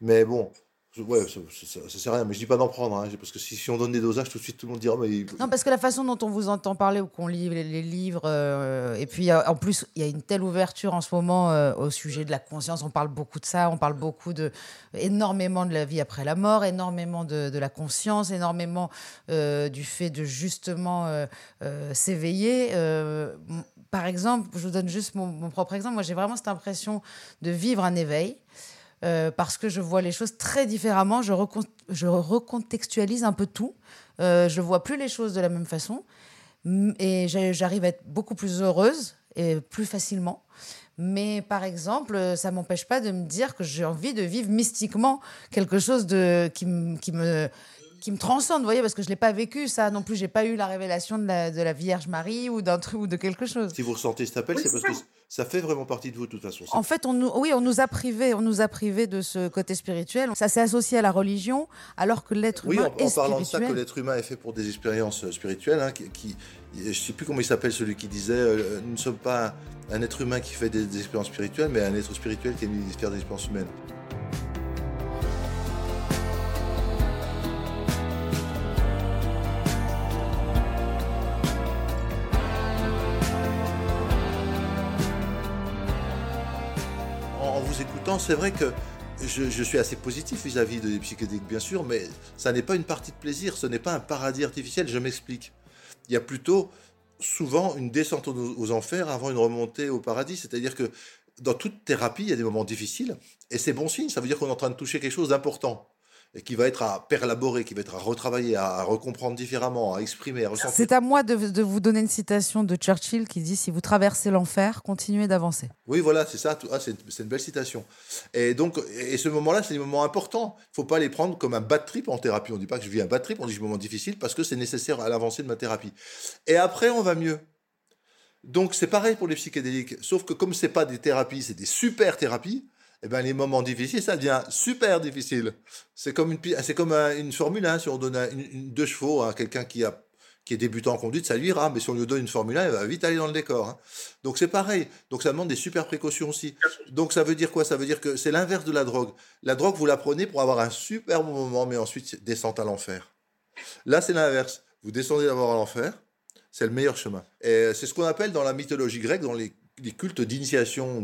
Speaker 2: Mais bon, Ouais, ça, sert à rien, mais je dis pas d'en prendre, hein, parce que si, on donne des dosages, tout de suite tout le monde dira. Mais...
Speaker 1: Non, parce que la façon dont on vous entend parler ou qu'on lit les, livres, euh, et puis en plus, il y a une telle ouverture en ce moment euh, au sujet de la conscience. On parle beaucoup de ça, on parle beaucoup de. énormément de la vie après la mort, énormément de, de la conscience, énormément euh, du fait de justement s'éveiller. par exemple, je vous donne juste mon, mon propre exemple. Moi, j'ai vraiment cette impression de vivre un éveil. Euh, parce que je vois les choses très différemment. Je, recontextualise un peu tout. Euh, je vois plus les choses de la même façon. Et j'arrive à être beaucoup plus heureuse et plus facilement. Mais par exemple, ça m'empêche pas de me dire que j'ai envie de vivre mystiquement quelque chose de, qui me qui me transcende, vous voyez, parce que je l'ai pas vécu ça non plus. J'ai pas eu la révélation de la, de la Vierge Marie ou d'un truc ou de quelque chose.
Speaker 2: Si vous ressentez cet appel, c'est parce que ça fait vraiment partie de vous de toute façon.
Speaker 1: En fait, on nous, oui, on nous a privé, on nous a privé de ce côté spirituel. Ça s'est associé à la religion, alors que l'être humain
Speaker 2: oui,
Speaker 1: en,
Speaker 2: en parlant de ça, que l'être humain est fait pour des expériences euh, spirituelles. Hein, qui, qui, je sais plus comment il s'appelle celui qui disait, euh, nous ne sommes pas un être humain qui fait des, des expériences spirituelles, mais un être spirituel qui a une faire des expériences humaines. C'est vrai que je, suis assez positif vis-à-vis des psychédéliques, bien sûr, mais ça n'est pas une partie de plaisir, ce n'est pas un paradis artificiel, je m'explique. Il y a plutôt souvent une descente aux, enfers avant une remontée au paradis, c'est-à-dire que dans toute thérapie, il y a des moments difficiles, et c'est bon signe, ça veut dire qu'on est en train de toucher quelque chose d'important et qui va être à perlaborer, qui va être à retravailler, à recomprendre différemment, à exprimer, à ressentir.
Speaker 1: C'est à moi de, vous donner une citation de Churchill qui dit Si vous traversez l'enfer, continuez d'avancer.
Speaker 2: Oui, voilà, c'est ça. Ah, c'est une belle citation. Et donc, et ce moment-là, c'est des moments importants. Il ne faut pas les prendre comme un bad trip en thérapie. On ne dit pas que je vis un bad trip, on dit que je un moment difficile parce que c'est nécessaire à l'avancée de ma thérapie. Et après, on va mieux. Donc, c'est pareil pour les psychédéliques. Sauf que comme ce pas des thérapies, c'est des super thérapies, eh ben, les moments difficiles, ça devient super difficile. C'est comme une, une Formule 1. Si on donne deux chevaux à quelqu'un qui, qui est débutant en conduite, ça lui ira. Mais si on lui donne une Formule 1, il va vite aller dans le décor. Hein. Donc c'est pareil. Donc ça demande des super précautions aussi. Donc ça veut dire quoi? Ça veut dire que c'est l'inverse de la drogue. La drogue, vous la prenez pour avoir un super bon moment, mais ensuite descente à l'enfer. Là, c'est l'inverse. Vous descendez d'abord à l'enfer. C'est le meilleur chemin. Et c'est ce qu'on appelle dans la mythologie grecque, dans les, les cultes d'initiation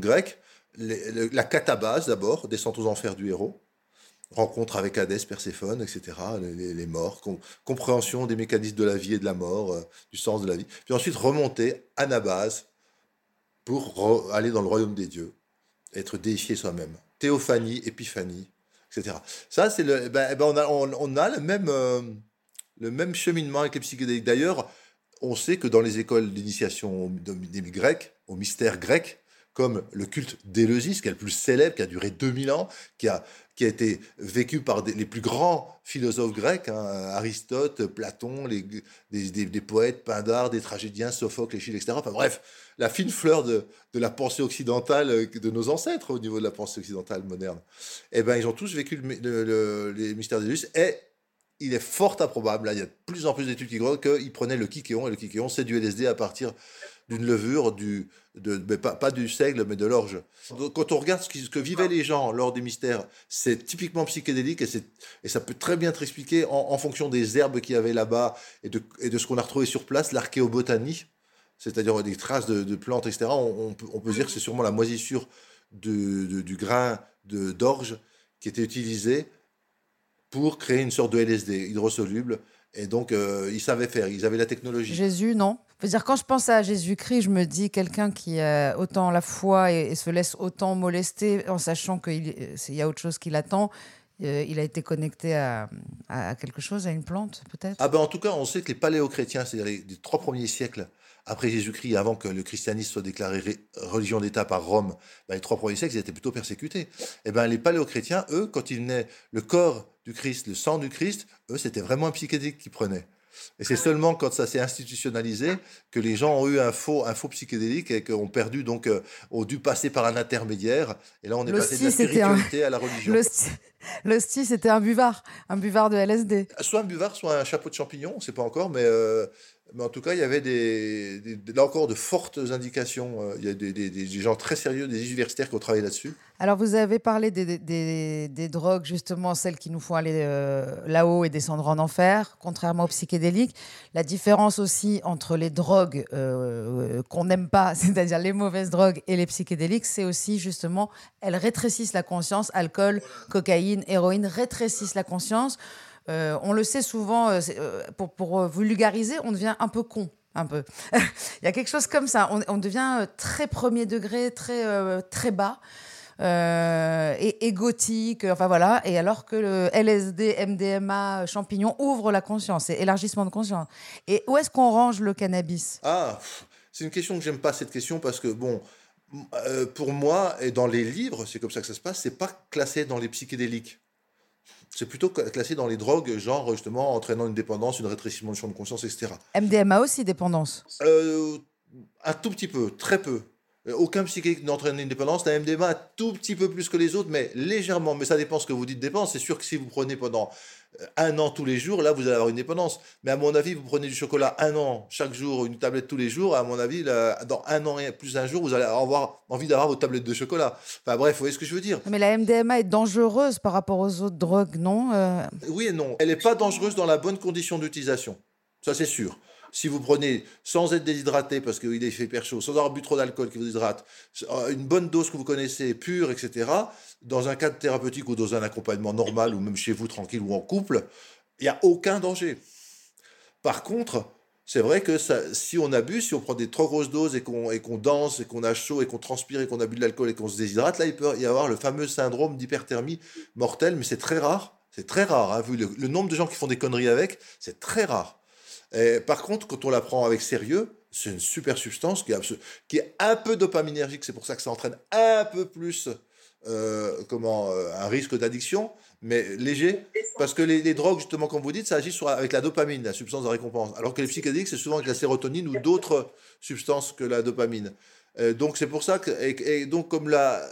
Speaker 2: la catabase d'abord, descente aux enfers du héros, rencontre avec Hadès, Perséphone, etc., les, morts, compréhension des mécanismes de la vie et de la mort, euh, du sens de la vie, puis ensuite remonter anabase pour aller dans le royaume des dieux, être déifié soi-même. Théophanie, épiphanie, etc. Ça, c'est le, ben, ben, on, a, on, a, le même, euh, le même cheminement avec les psychédéliques. D'ailleurs, on sait que dans les écoles d'initiation des Grecs, au mystère grec, comme le culte d'Éleusis, qui est le plus célèbre, qui a duré 2000 ans, qui a, qui a été vécu par les plus grands philosophes grecs, hein, Aristote, Platon, les, des, poètes, Pindare, des tragédiens, Sophocle, Échille, etc. Enfin bref, la fine fleur de, de, la pensée occidentale euh, de nos ancêtres au niveau de la pensée occidentale moderne. Eh bien, ils ont tous vécu le, les mystères d'Éleusis et il est fort improbable, là, il y a de plus en plus d'études qui croient qu'ils prenaient le kikéon, et le kikéon, c'est du LSD à partir d'une levure, du, de, pas, du seigle, mais de l'orge. Quand on regarde ce, que vivaient les gens lors des mystères, c'est typiquement psychédélique et, et, ça peut très bien être expliqué en, fonction des herbes qu'il y avait là-bas et de, et de ce qu'on a retrouvé sur place, l'archéobotanie, c'est-à-dire des traces de, plantes, etc. On, peut, on, peut, dire que c'est sûrement la moisissure du grain d'orge qui était utilisé pour créer une sorte de LSD hydrosoluble. Et donc, euh, ils savaient faire, ils avaient la technologie.
Speaker 1: Jésus, non? Dire, quand je pense à Jésus-Christ, je me dis quelqu'un qui a autant la foi et, se laisse autant molester en sachant qu'il y a autre chose qui l'attend. Euh, il a été connecté à, quelque chose, à une plante, peut-être?
Speaker 2: Ah ben en tout cas, on sait que les paléochrétiens, c'est-à-dire les, trois premiers siècles après Jésus-Christ, avant que le christianisme soit déclaré religion d'État par Rome, ben, les trois premiers siècles, ils étaient plutôt persécutés. Et eh ben les paléochrétiens, eux, quand ils venaient le corps du Christ, le sang du Christ, eux, c'était vraiment un psychédélique qu'ils prenaient. Et c'est seulement quand ça s'est institutionnalisé que les gens ont eu un faux, un faux psychédélique et ont perdu, donc, euh, ont dû passer par un intermédiaire. Et là, on est passé de la spiritualité à la religion.
Speaker 1: L'hostie, c'était un buvard, un buvard de LSD.
Speaker 2: Soit un buvard, soit un chapeau de champignon, on ne sait pas encore, mais euh, mais en tout cas, il y avait là encore de fortes indications. Euh, il y a des, gens très sérieux, des universitaires qui ont travaillé là-dessus.
Speaker 1: Alors, vous avez parlé des, drogues, justement, celles qui nous font aller euh, là-haut et descendre en enfer, contrairement aux psychédéliques. La différence aussi entre les drogues euh, qu'on n'aime pas, c'est-à-dire les mauvaises drogues, et les psychédéliques, c'est aussi justement, elles rétrécissent la conscience. Alcool, cocaïne, héroïne rétrécissent la conscience. Euh, on le sait souvent, euh, euh, pour, vulgariser, on devient un peu con. Un peu. Il y a quelque chose comme ça. On, devient très premier degré, très, très bas. et égotique, enfin voilà, et alors que le LSD, MDMA, champignon ouvre la conscience, c'est élargissement de conscience. Et où est-ce qu'on range le cannabis?
Speaker 2: Ah, c'est une question que j'aime pas cette question parce que bon, pour moi et dans les livres, c'est comme ça que ça se passe, c'est pas classé dans les psychédéliques c'est plutôt classé dans les drogues, genre justement entraînant une dépendance, une rétrécissement du champ de conscience, etc.
Speaker 1: MDMA aussi dépendance?
Speaker 2: Euh, Un tout petit peu, très peu. Euh, aucun psychique n'entraîne une dépendance. La MDMA un tout petit peu plus que les autres, mais légèrement. Mais ça dépend ce que vous dites dépendance. C'est sûr que si vous prenez pendant euh, un an tous les jours, là, vous allez avoir une dépendance. Mais à mon avis, vous prenez du chocolat un an, chaque jour, une tablette tous les jours, à mon avis, dans un an et plus un jour, vous allez avoir envie d'avoir vos tablettes de chocolat. Enfin bref, vous voyez ce que je veux dire.
Speaker 1: Mais la MDMA est dangereuse par rapport aux autres drogues, non euh?
Speaker 2: Oui et non. Elle n'est pas dangereuse dans la bonne condition d'utilisation. Ça, c'est sûr si vous prenez sans être déshydraté parce qu'il est fait hyper chaud, sans avoir bu trop d'alcool qui vous hydrate, euh, une bonne dose que vous connaissez, pure, etc., dans un cadre thérapeutique ou dans un accompagnement normal ou même chez vous tranquille ou en couple, il n'y a aucun danger. Par contre, c'est vrai que si on abuse, si on prend des trop grosses doses et qu'on danse et qu'on a chaud et qu'on transpire et qu'on a bu de l'alcool et qu'on se déshydrate, là, il peut y avoir le fameux syndrome d'hyperthermie mortelle, mais c'est très rare. C'est très rare, hein, vu le nombre de gens qui font des conneries avec, c'est très rare par contre, quand on la prend avec sérieux, c'est une super substance qui est, un peu dopaminergique. C'est pour ça que ça entraîne un peu plus euh, comment, euh, un risque d'addiction, mais léger. Parce que les, drogues, justement, comme vous dites, ça agit avec la dopamine, la substance de récompense. Alors que les psychédéliques, c'est souvent avec la sérotonine ou d'autres substances que la dopamine. Euh, donc c'est pour ça que et, donc comme la,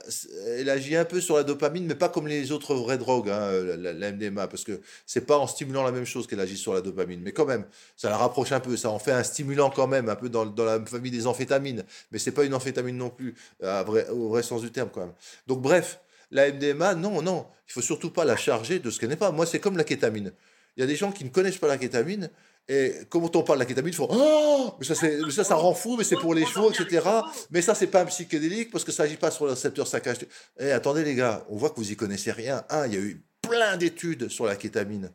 Speaker 2: elle agit un peu sur la dopamine, mais pas comme les autres vraies drogues, hein, la, MDMA, parce que c'est pas en stimulant la même chose qu'elle agit sur la dopamine, mais quand même, ça la rapproche un peu, ça en fait un stimulant quand même, un peu dans, dans la famille des amphétamines, mais c'est pas une amphétamine non plus, au vrai sens du terme quand même. Donc bref, la MDMA, non, non, il faut surtout pas la charger de ce qu'elle n'est pas. Moi, c'est comme la kétamine. Il y a des gens qui ne connaissent pas la kétamine et quand on parle de la kétamine, ils font Oh, mais ça, ça, ça rend fou, mais c'est pour les chevaux, etc. Mais ça, c'est pas un psychédélique parce que ça n'agit pas sur le récepteur saccage. Eh, attendez, les gars, on voit que vous y connaissez rien. Un, il y a eu plein d'études sur la kétamine.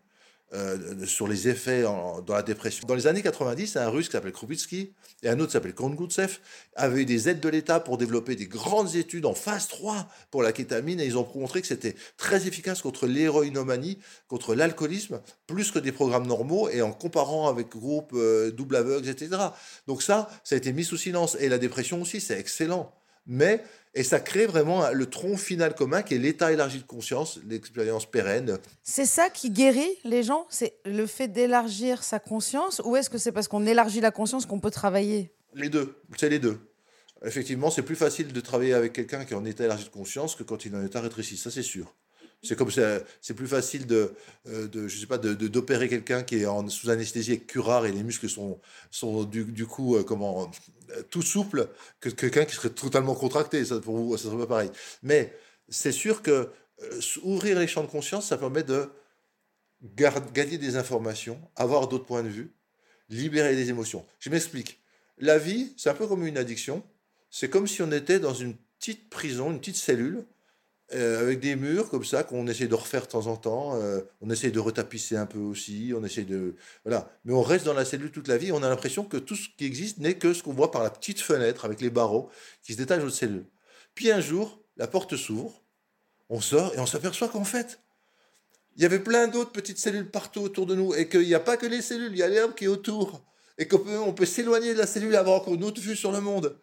Speaker 2: Euh, sur les effets dans la dépression. Dans les années 90, un russe qui s'appelle Krupitsky et un autre qui s'appelle Kongoutsev avaient eu des aides de l'État pour développer des grandes études en phase 3 pour la kétamine et ils ont montré que c'était très efficace contre l'héroïnomanie, contre l'alcoolisme, plus que des programmes normaux et en comparant avec groupes double aveugle, etc. Donc ça, ça a été mis sous silence. Et la dépression aussi, c'est excellent. Mais, et ça crée vraiment le tronc final commun qui est l'état élargi de conscience, l'expérience pérenne.
Speaker 1: C'est ça qui guérit les gens? C'est le fait d'élargir sa conscience? Ou est-ce que c'est parce qu'on élargit la conscience qu'on peut travailler?
Speaker 2: Les deux, c'est les deux. Effectivement, c'est plus facile de travailler avec quelqu'un qui est en état élargi de conscience que quand il est en état rétréci, ça c'est sûr. C'est comme c'est plus facile de, euh, de, je sais pas, de, d'opérer quelqu'un qui est en, sous anesthésie avec curare et les muscles sont, sont du, du coup, euh, comment, tout souple que quelqu'un qui serait totalement contracté. Ça, pour vous, ça serait pas pareil. Mais c'est sûr que ouvrir les champs de conscience, ça permet de gagner des informations, avoir d'autres points de vue, libérer des émotions. Je m'explique. La vie, c'est un peu comme une addiction. C'est comme si on était dans une petite prison, une petite cellule euh, avec des murs comme ça qu'on essaie de refaire de temps en temps. Euh, on essaie de retapisser un peu aussi. On essaie de voilà. Mais on reste dans la cellule toute la vie. On a l'impression que tout ce qui existe n'est que ce qu'on voit par la petite fenêtre avec les barreaux qui se détachent de notre cellule. Puis un jour, la porte s'ouvre. On sort et on s'aperçoit qu'en fait, il y avait plein d'autres petites cellules partout autour de nous et qu'il n'y a pas que les cellules, il y a l'herbe qui est autour et qu'on peut, on peut s'éloigner de la cellule et avoir encore une autre vue sur le monde.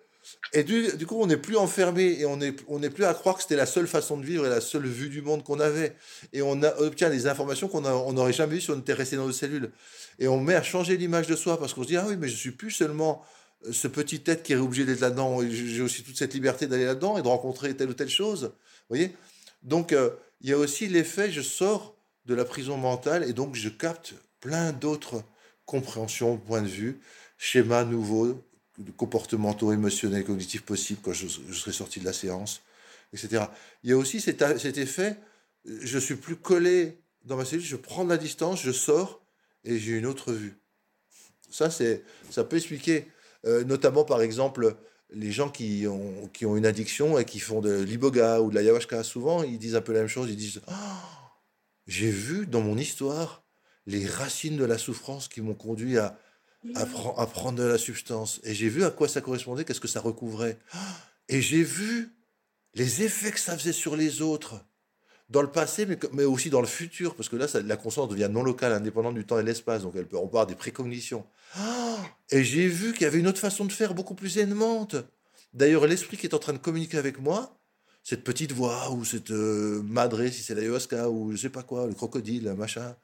Speaker 2: Et du, coup, on n'est plus enfermé et on n'est on plus à croire que c'était la seule façon de vivre et la seule vue du monde qu'on avait. Et on obtient des informations qu'on n'aurait jamais vues si on était resté dans nos cellules. Et on met à changer l'image de soi parce qu'on se dit, ah oui, mais je suis plus seulement euh, ce petit être qui est obligé d'être là-dedans. J'ai aussi toute cette liberté d'aller là-dedans et de rencontrer telle ou telle chose. Vous voyez? Donc, euh, il y a aussi l'effet, je sors de la prison mentale et donc je capte plein d'autres compréhensions, points de vue, schémas nouveaux, comportementaux, émotionnels, cognitifs possibles quand je, serai sorti de la séance, etc. Il y a aussi cet, effet, je suis plus collé dans ma cellule, je prends de la distance, je sors et j'ai une autre vue. Ça, ça peut expliquer, euh, notamment par exemple, les gens qui ont, qui ont une addiction et qui font de l'iboga ou de la ayahuasca, souvent, ils disent un peu la même chose, ils disent oh, J'ai vu dans mon histoire les racines de la souffrance qui m'ont conduit à, à, prendre de la substance. Et j'ai vu à quoi ça correspondait, qu'est-ce que ça recouvrait. Et j'ai vu les effets que ça faisait sur les autres, dans le passé, mais, mais aussi dans le futur, parce que là, ça, la conscience devient non locale, indépendante du temps et de l'espace, donc elle peut, on part des précognitions. Et j'ai vu qu'il y avait une autre façon de faire, beaucoup plus aimante. D'ailleurs, l'esprit qui est en train de communiquer avec moi, cette petite voix, ou cette euh, si c'est l'ayahuasca, ou je sais pas quoi, le crocodile, machin,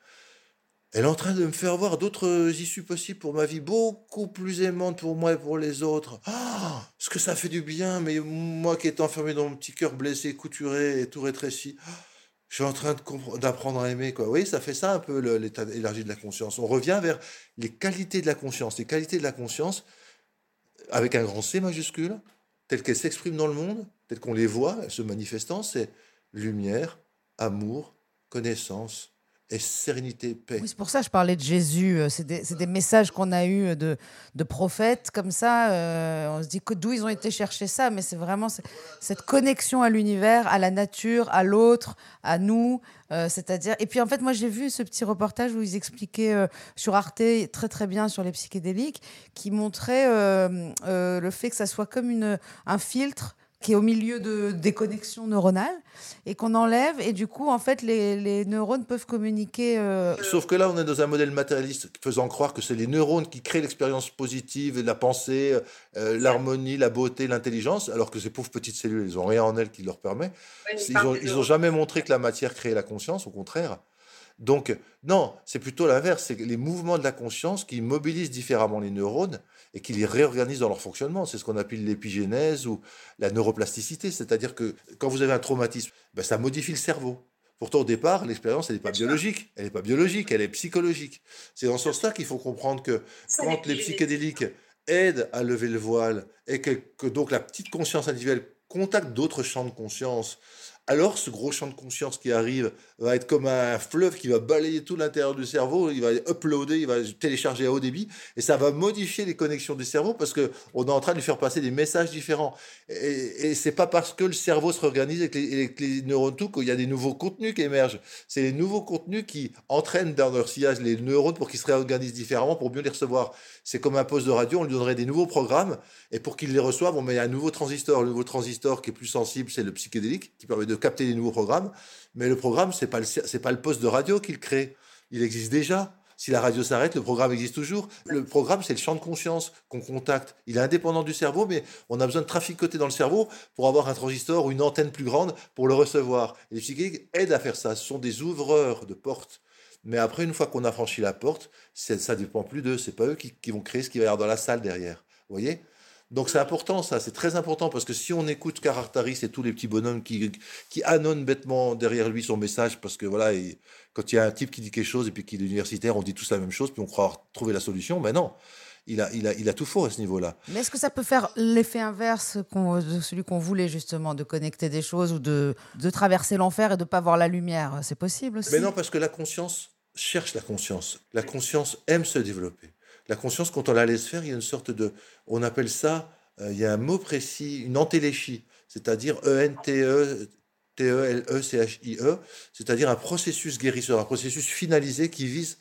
Speaker 2: elle est en train de me faire voir d'autres issues possibles pour ma vie, beaucoup plus aimantes pour moi et pour les autres. Ah, ce que ça fait du bien, mais moi qui étais enfermé dans mon petit cœur blessé, couturé et tout rétréci, je suis en train d'apprendre à aimer. Quoi. Oui, ça fait ça un peu l'état élargi de la conscience. On revient vers les qualités de la conscience. Les qualités de la conscience, avec un grand C majuscule, telles qu'elles s'expriment dans le monde, telles qu'on les voit, se manifestant, c'est lumière, amour, connaissance, et sérénité, paix.
Speaker 1: C'est pour ça que je parlais de Jésus. Euh, c'est des, messages qu'on a eus de, de, prophètes comme ça. Euh, on se dit d'où ils ont été chercher ça, mais c'est vraiment cette connexion à l'univers, à la nature, à l'autre, à nous. Euh, c'est-à-dire. Et puis en fait, moi j'ai vu ce petit reportage où ils expliquaient sur Arte très très bien sur les psychédéliques, qui montrait le fait que ça soit comme une, un filtre qui est au milieu de déconnexion neuronale et qu'on enlève et du coup en fait les, les neurones peuvent communiquer. Euh,
Speaker 2: Sauf que là on est dans un modèle matérialiste faisant croire que c'est les neurones qui créent l'expérience positive, la pensée, euh, l'harmonie, la beauté, l'intelligence, alors que ces pauvres petites cellules, ils ont rien en elles qui leur permet. ils ont, ils ont jamais montré que la matière crée la conscience, au contraire. Donc, non, c'est plutôt l'inverse. C'est les mouvements de la conscience qui mobilisent différemment les neurones et qui les réorganisent dans leur fonctionnement. C'est ce qu'on appelle l'épigénèse ou la neuroplasticité. C'est-à-dire que quand vous avez un traumatisme, ben, ça modifie le cerveau. Pourtant, au départ, l'expérience, elle n'est pas biologique. Elle n'est pas biologique, elle est psychologique. C'est dans ce sens-là qu'il faut comprendre que quand les psychédéliques aident à lever le voile et que donc la petite conscience individuelle contacte d'autres champs de conscience alors ce gros champ de conscience qui arrive va être comme un fleuve qui va balayer tout l'intérieur du cerveau, il va uploader, il va télécharger à haut début, et ça va modifier les connexions du cerveau parce qu'on est en train de lui faire passer des messages différents. Et, et c'est pas parce que le cerveau se réorganise avec les, les neurones tout qu'il y a des nouveaux contenus qui émergent. C'est les nouveaux contenus qui entraînent dans leur sillage les neurones pour qu'ils se réorganisent différemment, pour mieux les recevoir. C'est comme un poste de radio, on lui donnerait des nouveaux programmes, et pour qu'il les reçoive, on met un nouveau transistor. Le nouveau transistor qui est plus sensible, c'est le psychédélique, qui permet de capter les nouveaux programmes. Mais le programme, c'est pas le, pas le poste de radio qu'il crée. Il existe déjà. Si la radio s'arrête, le programme existe toujours. Le programme, c'est le champ de conscience qu'on contacte. Il est indépendant du cerveau, mais on a besoin de traficoter dans le cerveau pour avoir un transistor ou une antenne plus grande pour le recevoir. Les psychédéliques aident à faire ça. Ce sont des ouvreurs de portes. Mais après, une fois qu'on a franchi la porte, ça ne dépend plus d'eux. C'est pas eux qui, qui, vont créer ce qui va y avoir dans la salle derrière. Vous voyez? Donc c'est important ça, c'est très important parce que si on écoute Caractaris et tous les petits bonhommes qui, qui annonnent bêtement derrière lui son message, parce que voilà, quand il y a un type qui dit quelque chose et puis qu'il est universitaire, on dit tous la même chose, puis on croit trouver la solution, mais non. Il a, il, a, il a tout faux à ce niveau-là.
Speaker 1: Mais est-ce que ça peut faire l'effet inverse de celui qu'on voulait justement, de connecter des choses ou de, de traverser l'enfer et de ne pas voir la lumière? C'est possible aussi?
Speaker 2: Mais non, parce que la conscience cherche la conscience. La conscience aime se développer. La conscience, quand on la laisse faire, il y a une sorte de, on appelle ça, euh, il y a un mot précis, une entéléchie, c'est-à-dire E-N-T-E, T-E-L-E-C-H-I-E, e, c'est-à-dire un processus guérisseur, un processus finalisé qui vise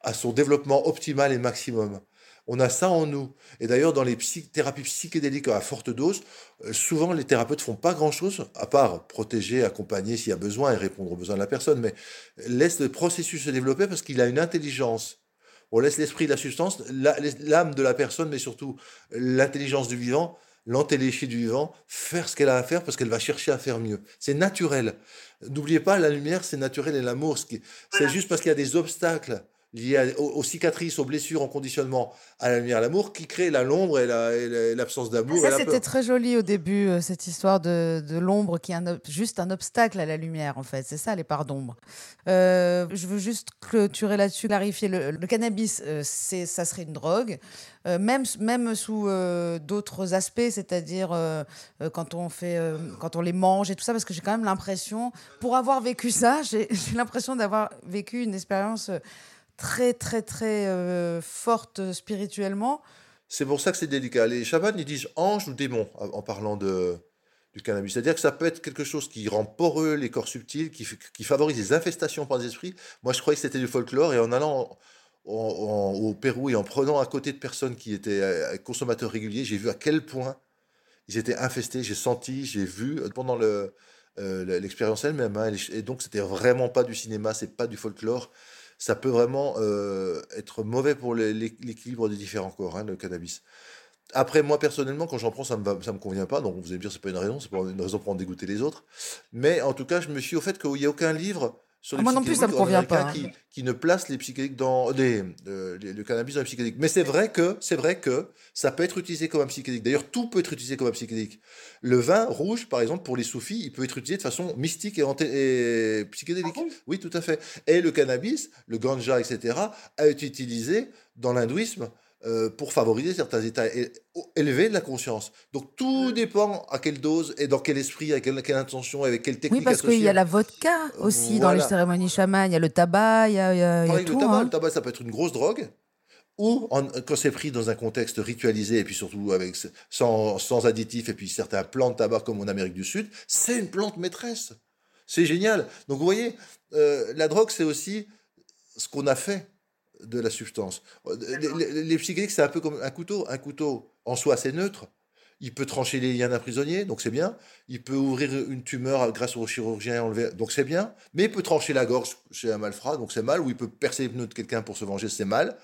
Speaker 2: à son développement optimal et maximum. On a ça en nous. Et d'ailleurs, dans les thérapies psychédéliques à forte dose, euh, souvent les thérapeutes font pas grand-chose, à part protéger, accompagner s'il y a besoin et répondre aux besoins de la personne, mais laisse le processus se développer parce qu'il a une intelligence on laisse l'esprit de la substance, l'âme de la personne, mais surtout l'intelligence du vivant, l'antéléchie du vivant, faire ce qu'elle a à faire parce qu'elle va chercher à faire mieux. C'est naturel. N'oubliez pas, la lumière, c'est naturel et l'amour, c'est juste parce qu'il y a des obstacles lié aux, cicatrices, aux blessures, au conditionnement, à la lumière, à l'amour, qui crée la l'ombre et l'absence d'amour.
Speaker 1: Ça, c'était très joli au début, euh, cette histoire de, l'ombre qui est juste un obstacle à la lumière, en fait. C'est ça, les parts d'ombre. Euh, je veux juste clôturer là-dessus, clarifier. Le, cannabis, euh, c'est, ça serait une drogue. même, même sous d'autres aspects, c'est-à-dire quand on fait, quand on les mange et tout ça, parce que j'ai quand même l'impression, pour avoir vécu ça, j'ai, j'ai l'impression d'avoir vécu une expérience très, très, très euh, forte spirituellement.
Speaker 2: C'est pour ça que c'est délicat. Les chamans, ils disent ange ou démon en parlant de, du cannabis. C'est-à-dire que ça peut être quelque chose qui rend poreux les corps subtils, qui, qui favorise les infestations par les esprits. Moi, je croyais que c'était du folklore et en allant au Pérou et en prenant à côté de personnes qui étaient euh, consommateurs réguliers, j'ai vu à quel point ils étaient infestés. J'ai senti, j'ai vu pendant le, euh, l'expérience elle-même. Hein, et donc, c'était vraiment pas du cinéma, c'est pas du folklore ça peut vraiment euh, être mauvais pour l'équilibre des différents corps, hein, le cannabis. Après, moi personnellement, quand j'en prends, ça me, me convient pas. Donc, vous allez me dire, c'est pas une raison, c'est pas une raison pour en dégoûter les autres. Mais en tout cas, je me suis au fait qu'il n'y a aucun livre
Speaker 1: sur les ah, moi non plus, ça me convient pas.
Speaker 2: Qui, qui, ne place les psychédéliques dans les, le cannabis dans les psychédéliques. Mais c'est vrai que c'est vrai que ça peut être utilisé comme un psychédélique. D'ailleurs, tout peut être utilisé comme un psychédélique. Le vin rouge, par exemple, pour les soufis, il peut être utilisé de façon mystique et, psychédélique. Ah oui, tout à fait. Et le cannabis, le ganja, etc., a été utilisé dans l'hindouisme euh, pour favoriser certains états élevés de la conscience. Donc tout dépend à quelle dose et dans quel esprit, avec quelle, intention, avec quelle technique.
Speaker 1: Oui, parce qu'il y a la vodka aussi dans les cérémonies chamanes, il y a le tabac, il y a, y a,
Speaker 2: le
Speaker 1: tout.
Speaker 2: Tabac,
Speaker 1: hein.
Speaker 2: Le tabac, ça peut être une grosse drogue. Ou quand c'est pris dans un contexte ritualisé et puis surtout avec sans, sans additifs et puis certains plants de tabac comme en Amérique du Sud, c'est une plante maîtresse. C'est génial. Donc vous voyez, euh, la drogue c'est aussi ce qu'on a fait de la substance. Les, les, psychédéliques, c'est un peu comme un couteau. Un couteau, en soi, c'est neutre. Il peut trancher les liens d'un prisonnier, donc c'est bien. Il peut ouvrir une tumeur grâce au chirurgien enlever, donc c'est bien. Mais il peut trancher la gorge chez un malfrat, donc c'est mal. Ou il peut percer les pneus de quelqu'un pour se venger, c'est mal.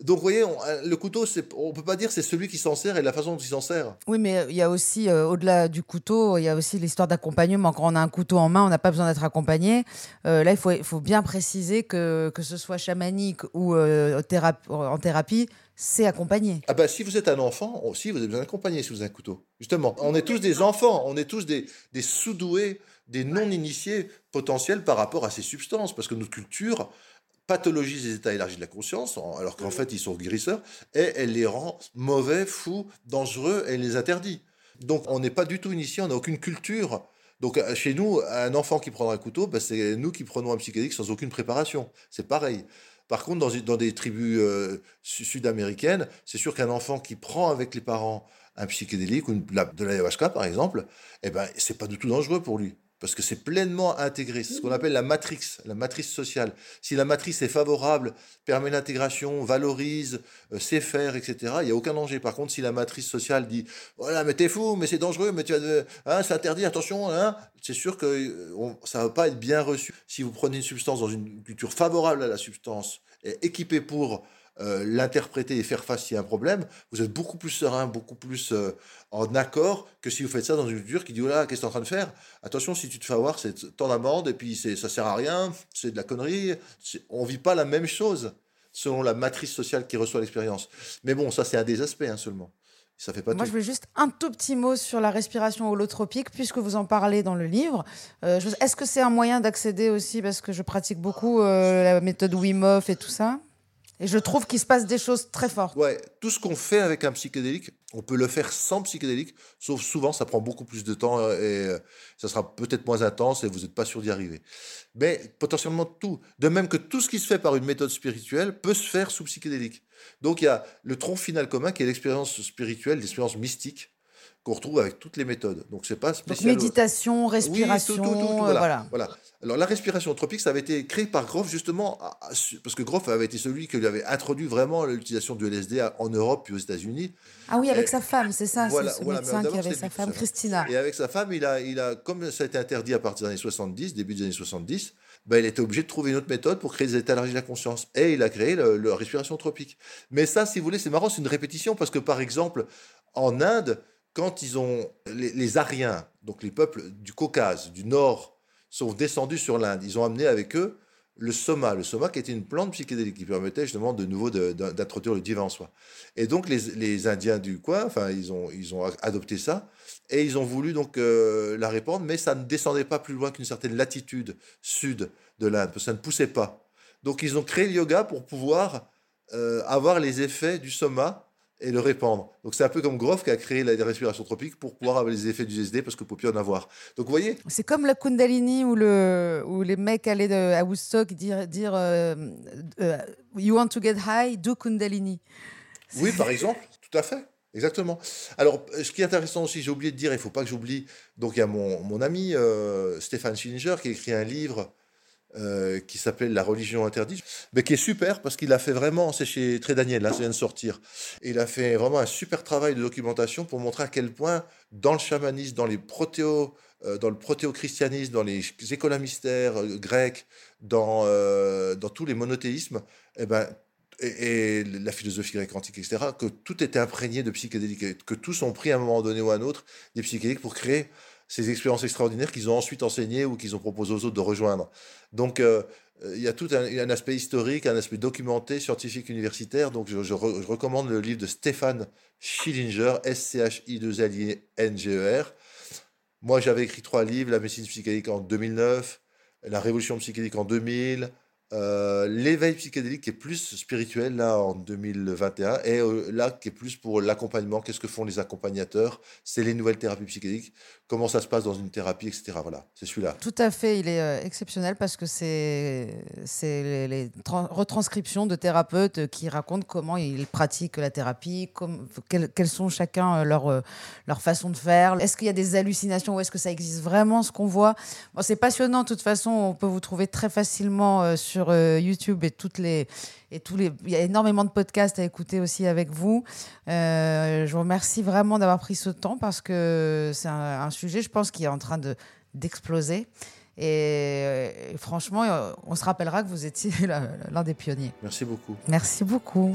Speaker 2: Donc, vous voyez, euh, le couteau, on peut pas dire c'est celui qui s'en sert et la façon dont il s'en sert.
Speaker 1: Oui, mais il y a aussi, euh, au-delà du couteau, il y a aussi l'histoire d'accompagnement. Quand on a un couteau en main, on n'a pas besoin d'être accompagné. Euh, là, il faut, il faut bien préciser que, que ce soit chamanique ou en thérapie, c'est accompagné.
Speaker 2: Ah bah si vous êtes un enfant, aussi vous avez besoin d'accompagner si vous avez un couteau. Justement, on est tous des enfants, on est tous des, sous-doués, des non-initiés potentiels par rapport à ces substances, parce que notre culture pathologise les états élargis de la conscience, alors qu'en fait ils sont guérisseurs, et elle les rend mauvais, fous, dangereux, et elle les interdit. Donc on n'est pas du tout initié, on n'a aucune culture. Donc euh, chez nous, un enfant qui prendra un couteau, ben, c'est nous qui prenons un psychédélique sans aucune préparation. C'est pareil. Par contre, dans, des tribus euh, sud-américaines, c'est sûr qu'un enfant qui prend avec les parents un psychédélique ou de l'ayahuasca par exemple, eh ben c'est pas du tout dangereux pour lui. Parce que c'est pleinement intégré. C'est ce qu'on appelle la matrice, la matrice sociale. Si la matrice est favorable, permet l'intégration, valorise, euh, sait faire, etc., il n'y a aucun danger. Par contre, si la matrice sociale dit voilà, mais t'es fou, mais c'est dangereux, mais tu as hein, c'est interdit, attention, hein, c'est sûr que euh, ça va pas être bien reçu. Si vous prenez une substance dans une culture favorable à la substance, et équipée pour euh, l'interpréter et faire face s'il y a un problème, vous êtes beaucoup plus serein, beaucoup plus euh, en accord que si vous faites ça dans une culture qui dit, voilà, qu'est-ce que tu es en train de faire? Attention, si tu te fais avoir, c'est tant d'amende, et puis ça sert à rien, c'est de la connerie. On vit pas la même chose selon la matrice sociale qui reçoit l'expérience. Mais bon, ça c'est un des aspects hein, seulement. Ça fait pas
Speaker 1: Moi, je veux juste un tout petit mot sur la respiration holotropique, puisque vous en parlez dans le livre. Euh, est-ce que c'est un moyen d'accéder aussi, parce que je pratique beaucoup la méthode Wim Hof et tout ça? Et je trouve qu'il se passe des choses très fortes.
Speaker 2: Ouais, tout ce qu'on fait avec un psychédélique, on peut le faire sans psychédélique, sauf souvent ça prend beaucoup plus de temps euh, et euh, ça sera peut-être moins intense et vous n'êtes pas sûr d'y arriver. Mais potentiellement tout, de même que tout ce qui se fait par une méthode spirituelle peut se faire sous psychédélique. Donc il y a le tronc final commun qui est l'expérience spirituelle, l'expérience mystique qu'on retrouve avec toutes les méthodes. Donc c'est pas spécial.
Speaker 1: méditation, respiration,
Speaker 2: euh, voilà, voilà. Alors la respiration tropique, ça avait été créé par Groff justement parce que Groff avait été celui qui lui avait introduit vraiment l'utilisation du LSD en Europe puis aux États-Unis.
Speaker 1: Ah oui, avec sa femme, c'est ça, voilà, ce médecin qui avait sa femme, Christina.
Speaker 2: Et avec sa femme, il a, il a, comme ça a été interdit à partir des années 70, début des années 70, ben, il était obligé de trouver une autre méthode pour créer des états de la conscience. Et il a créé la respiration tropique. Mais ça, si vous voulez, c'est marrant, c'est une répétition parce que par exemple, en Inde, quand ils ont les, les Aryens, donc les peuples du Caucase, du Nord, sont descendus sur l'Inde. Ils ont amené avec eux le soma, le soma qui était une plante psychédélique qui permettait justement de nouveau d'introduire le divin en soi. Et donc les, Indiens du coin, enfin ils ont, ils ont adopté ça et ils ont voulu donc euh, la répandre, mais ça ne descendait pas plus loin qu'une certaine latitude sud de l'Inde, parce que ça ne poussait pas. Donc ils ont créé le yoga pour pouvoir euh, avoir les effets du soma et le répandre. Donc c'est un peu comme Groff qui a créé la respiration tropique pour pouvoir avoir les effets du SD parce que pour plus en avoir. Donc vous voyez
Speaker 1: C'est comme la Kundalini où, le, où les mecs allaient de, à Woodstock dire, dire euh, euh, You want to get high, do Kundalini.
Speaker 2: Oui, par exemple, tout à fait. Exactement. Alors, ce qui est intéressant aussi, j'ai oublié de dire, il ne faut pas que j'oublie, donc il y a mon, mon ami euh, Stéphane Schillinger qui a écrit un livre euh, qui s'appelle La religion interdite, mais qui est super parce qu'il a fait vraiment, c'est chez Très Daniel, là, ça vient de sortir. il a fait vraiment un super travail de documentation pour montrer à quel point, dans le chamanisme, dans les protéo, euh, dans le protéo-christianisme, dans les écoles mystères euh, grecs, dans, dans tous les monothéismes, eh ben, et, la philosophie grecque antique, etc., que tout était imprégné de psychédéliques, que tous ont pris à un moment donné ou à un autre des psychédéliques pour créer ces expériences extraordinaires qu'ils ont ensuite enseignées ou qu'ils ont proposé aux autres de rejoindre. Donc, euh, il y a tout un, aspect historique, un aspect documenté, scientifique, universitaire. Donc, je, recommande le livre de Stéphane Schillinger, S-C-H-I-2-L-I-N-G-E-R. Moi, j'avais écrit trois livres, La médecine psychédélique en 2009, La révolution psychédélique en 2000, euh, l'éveil psychédélique qui est plus spirituel là en 2021 et euh, là qui est plus pour l'accompagnement. Qu'est-ce que font les accompagnateurs? C'est les nouvelles thérapies psychédéliques. Comment ça se passe dans une thérapie, etc. Voilà, c'est celui-là.
Speaker 1: Tout à fait, il est euh, exceptionnel parce que c'est les, retranscriptions de thérapeutes qui racontent comment ils pratiquent la thérapie, quelles, sont chacun leur leur façon de faire. Est-ce qu'il y a des hallucinations ou est-ce que ça existe vraiment ce qu'on voit? C'est passionnant. De toute façon, on peut vous trouver très facilement sur sur euh, YouTube et toutes les et tous les il y a énormément de podcasts à écouter aussi avec vous. Euh, je vous remercie vraiment d'avoir pris ce temps parce que c'est un, sujet, je pense, qui est en train de d'exploser. Et, et, franchement, on se rappellera que vous étiez l'un des pionniers.
Speaker 2: Merci beaucoup.
Speaker 1: Merci beaucoup.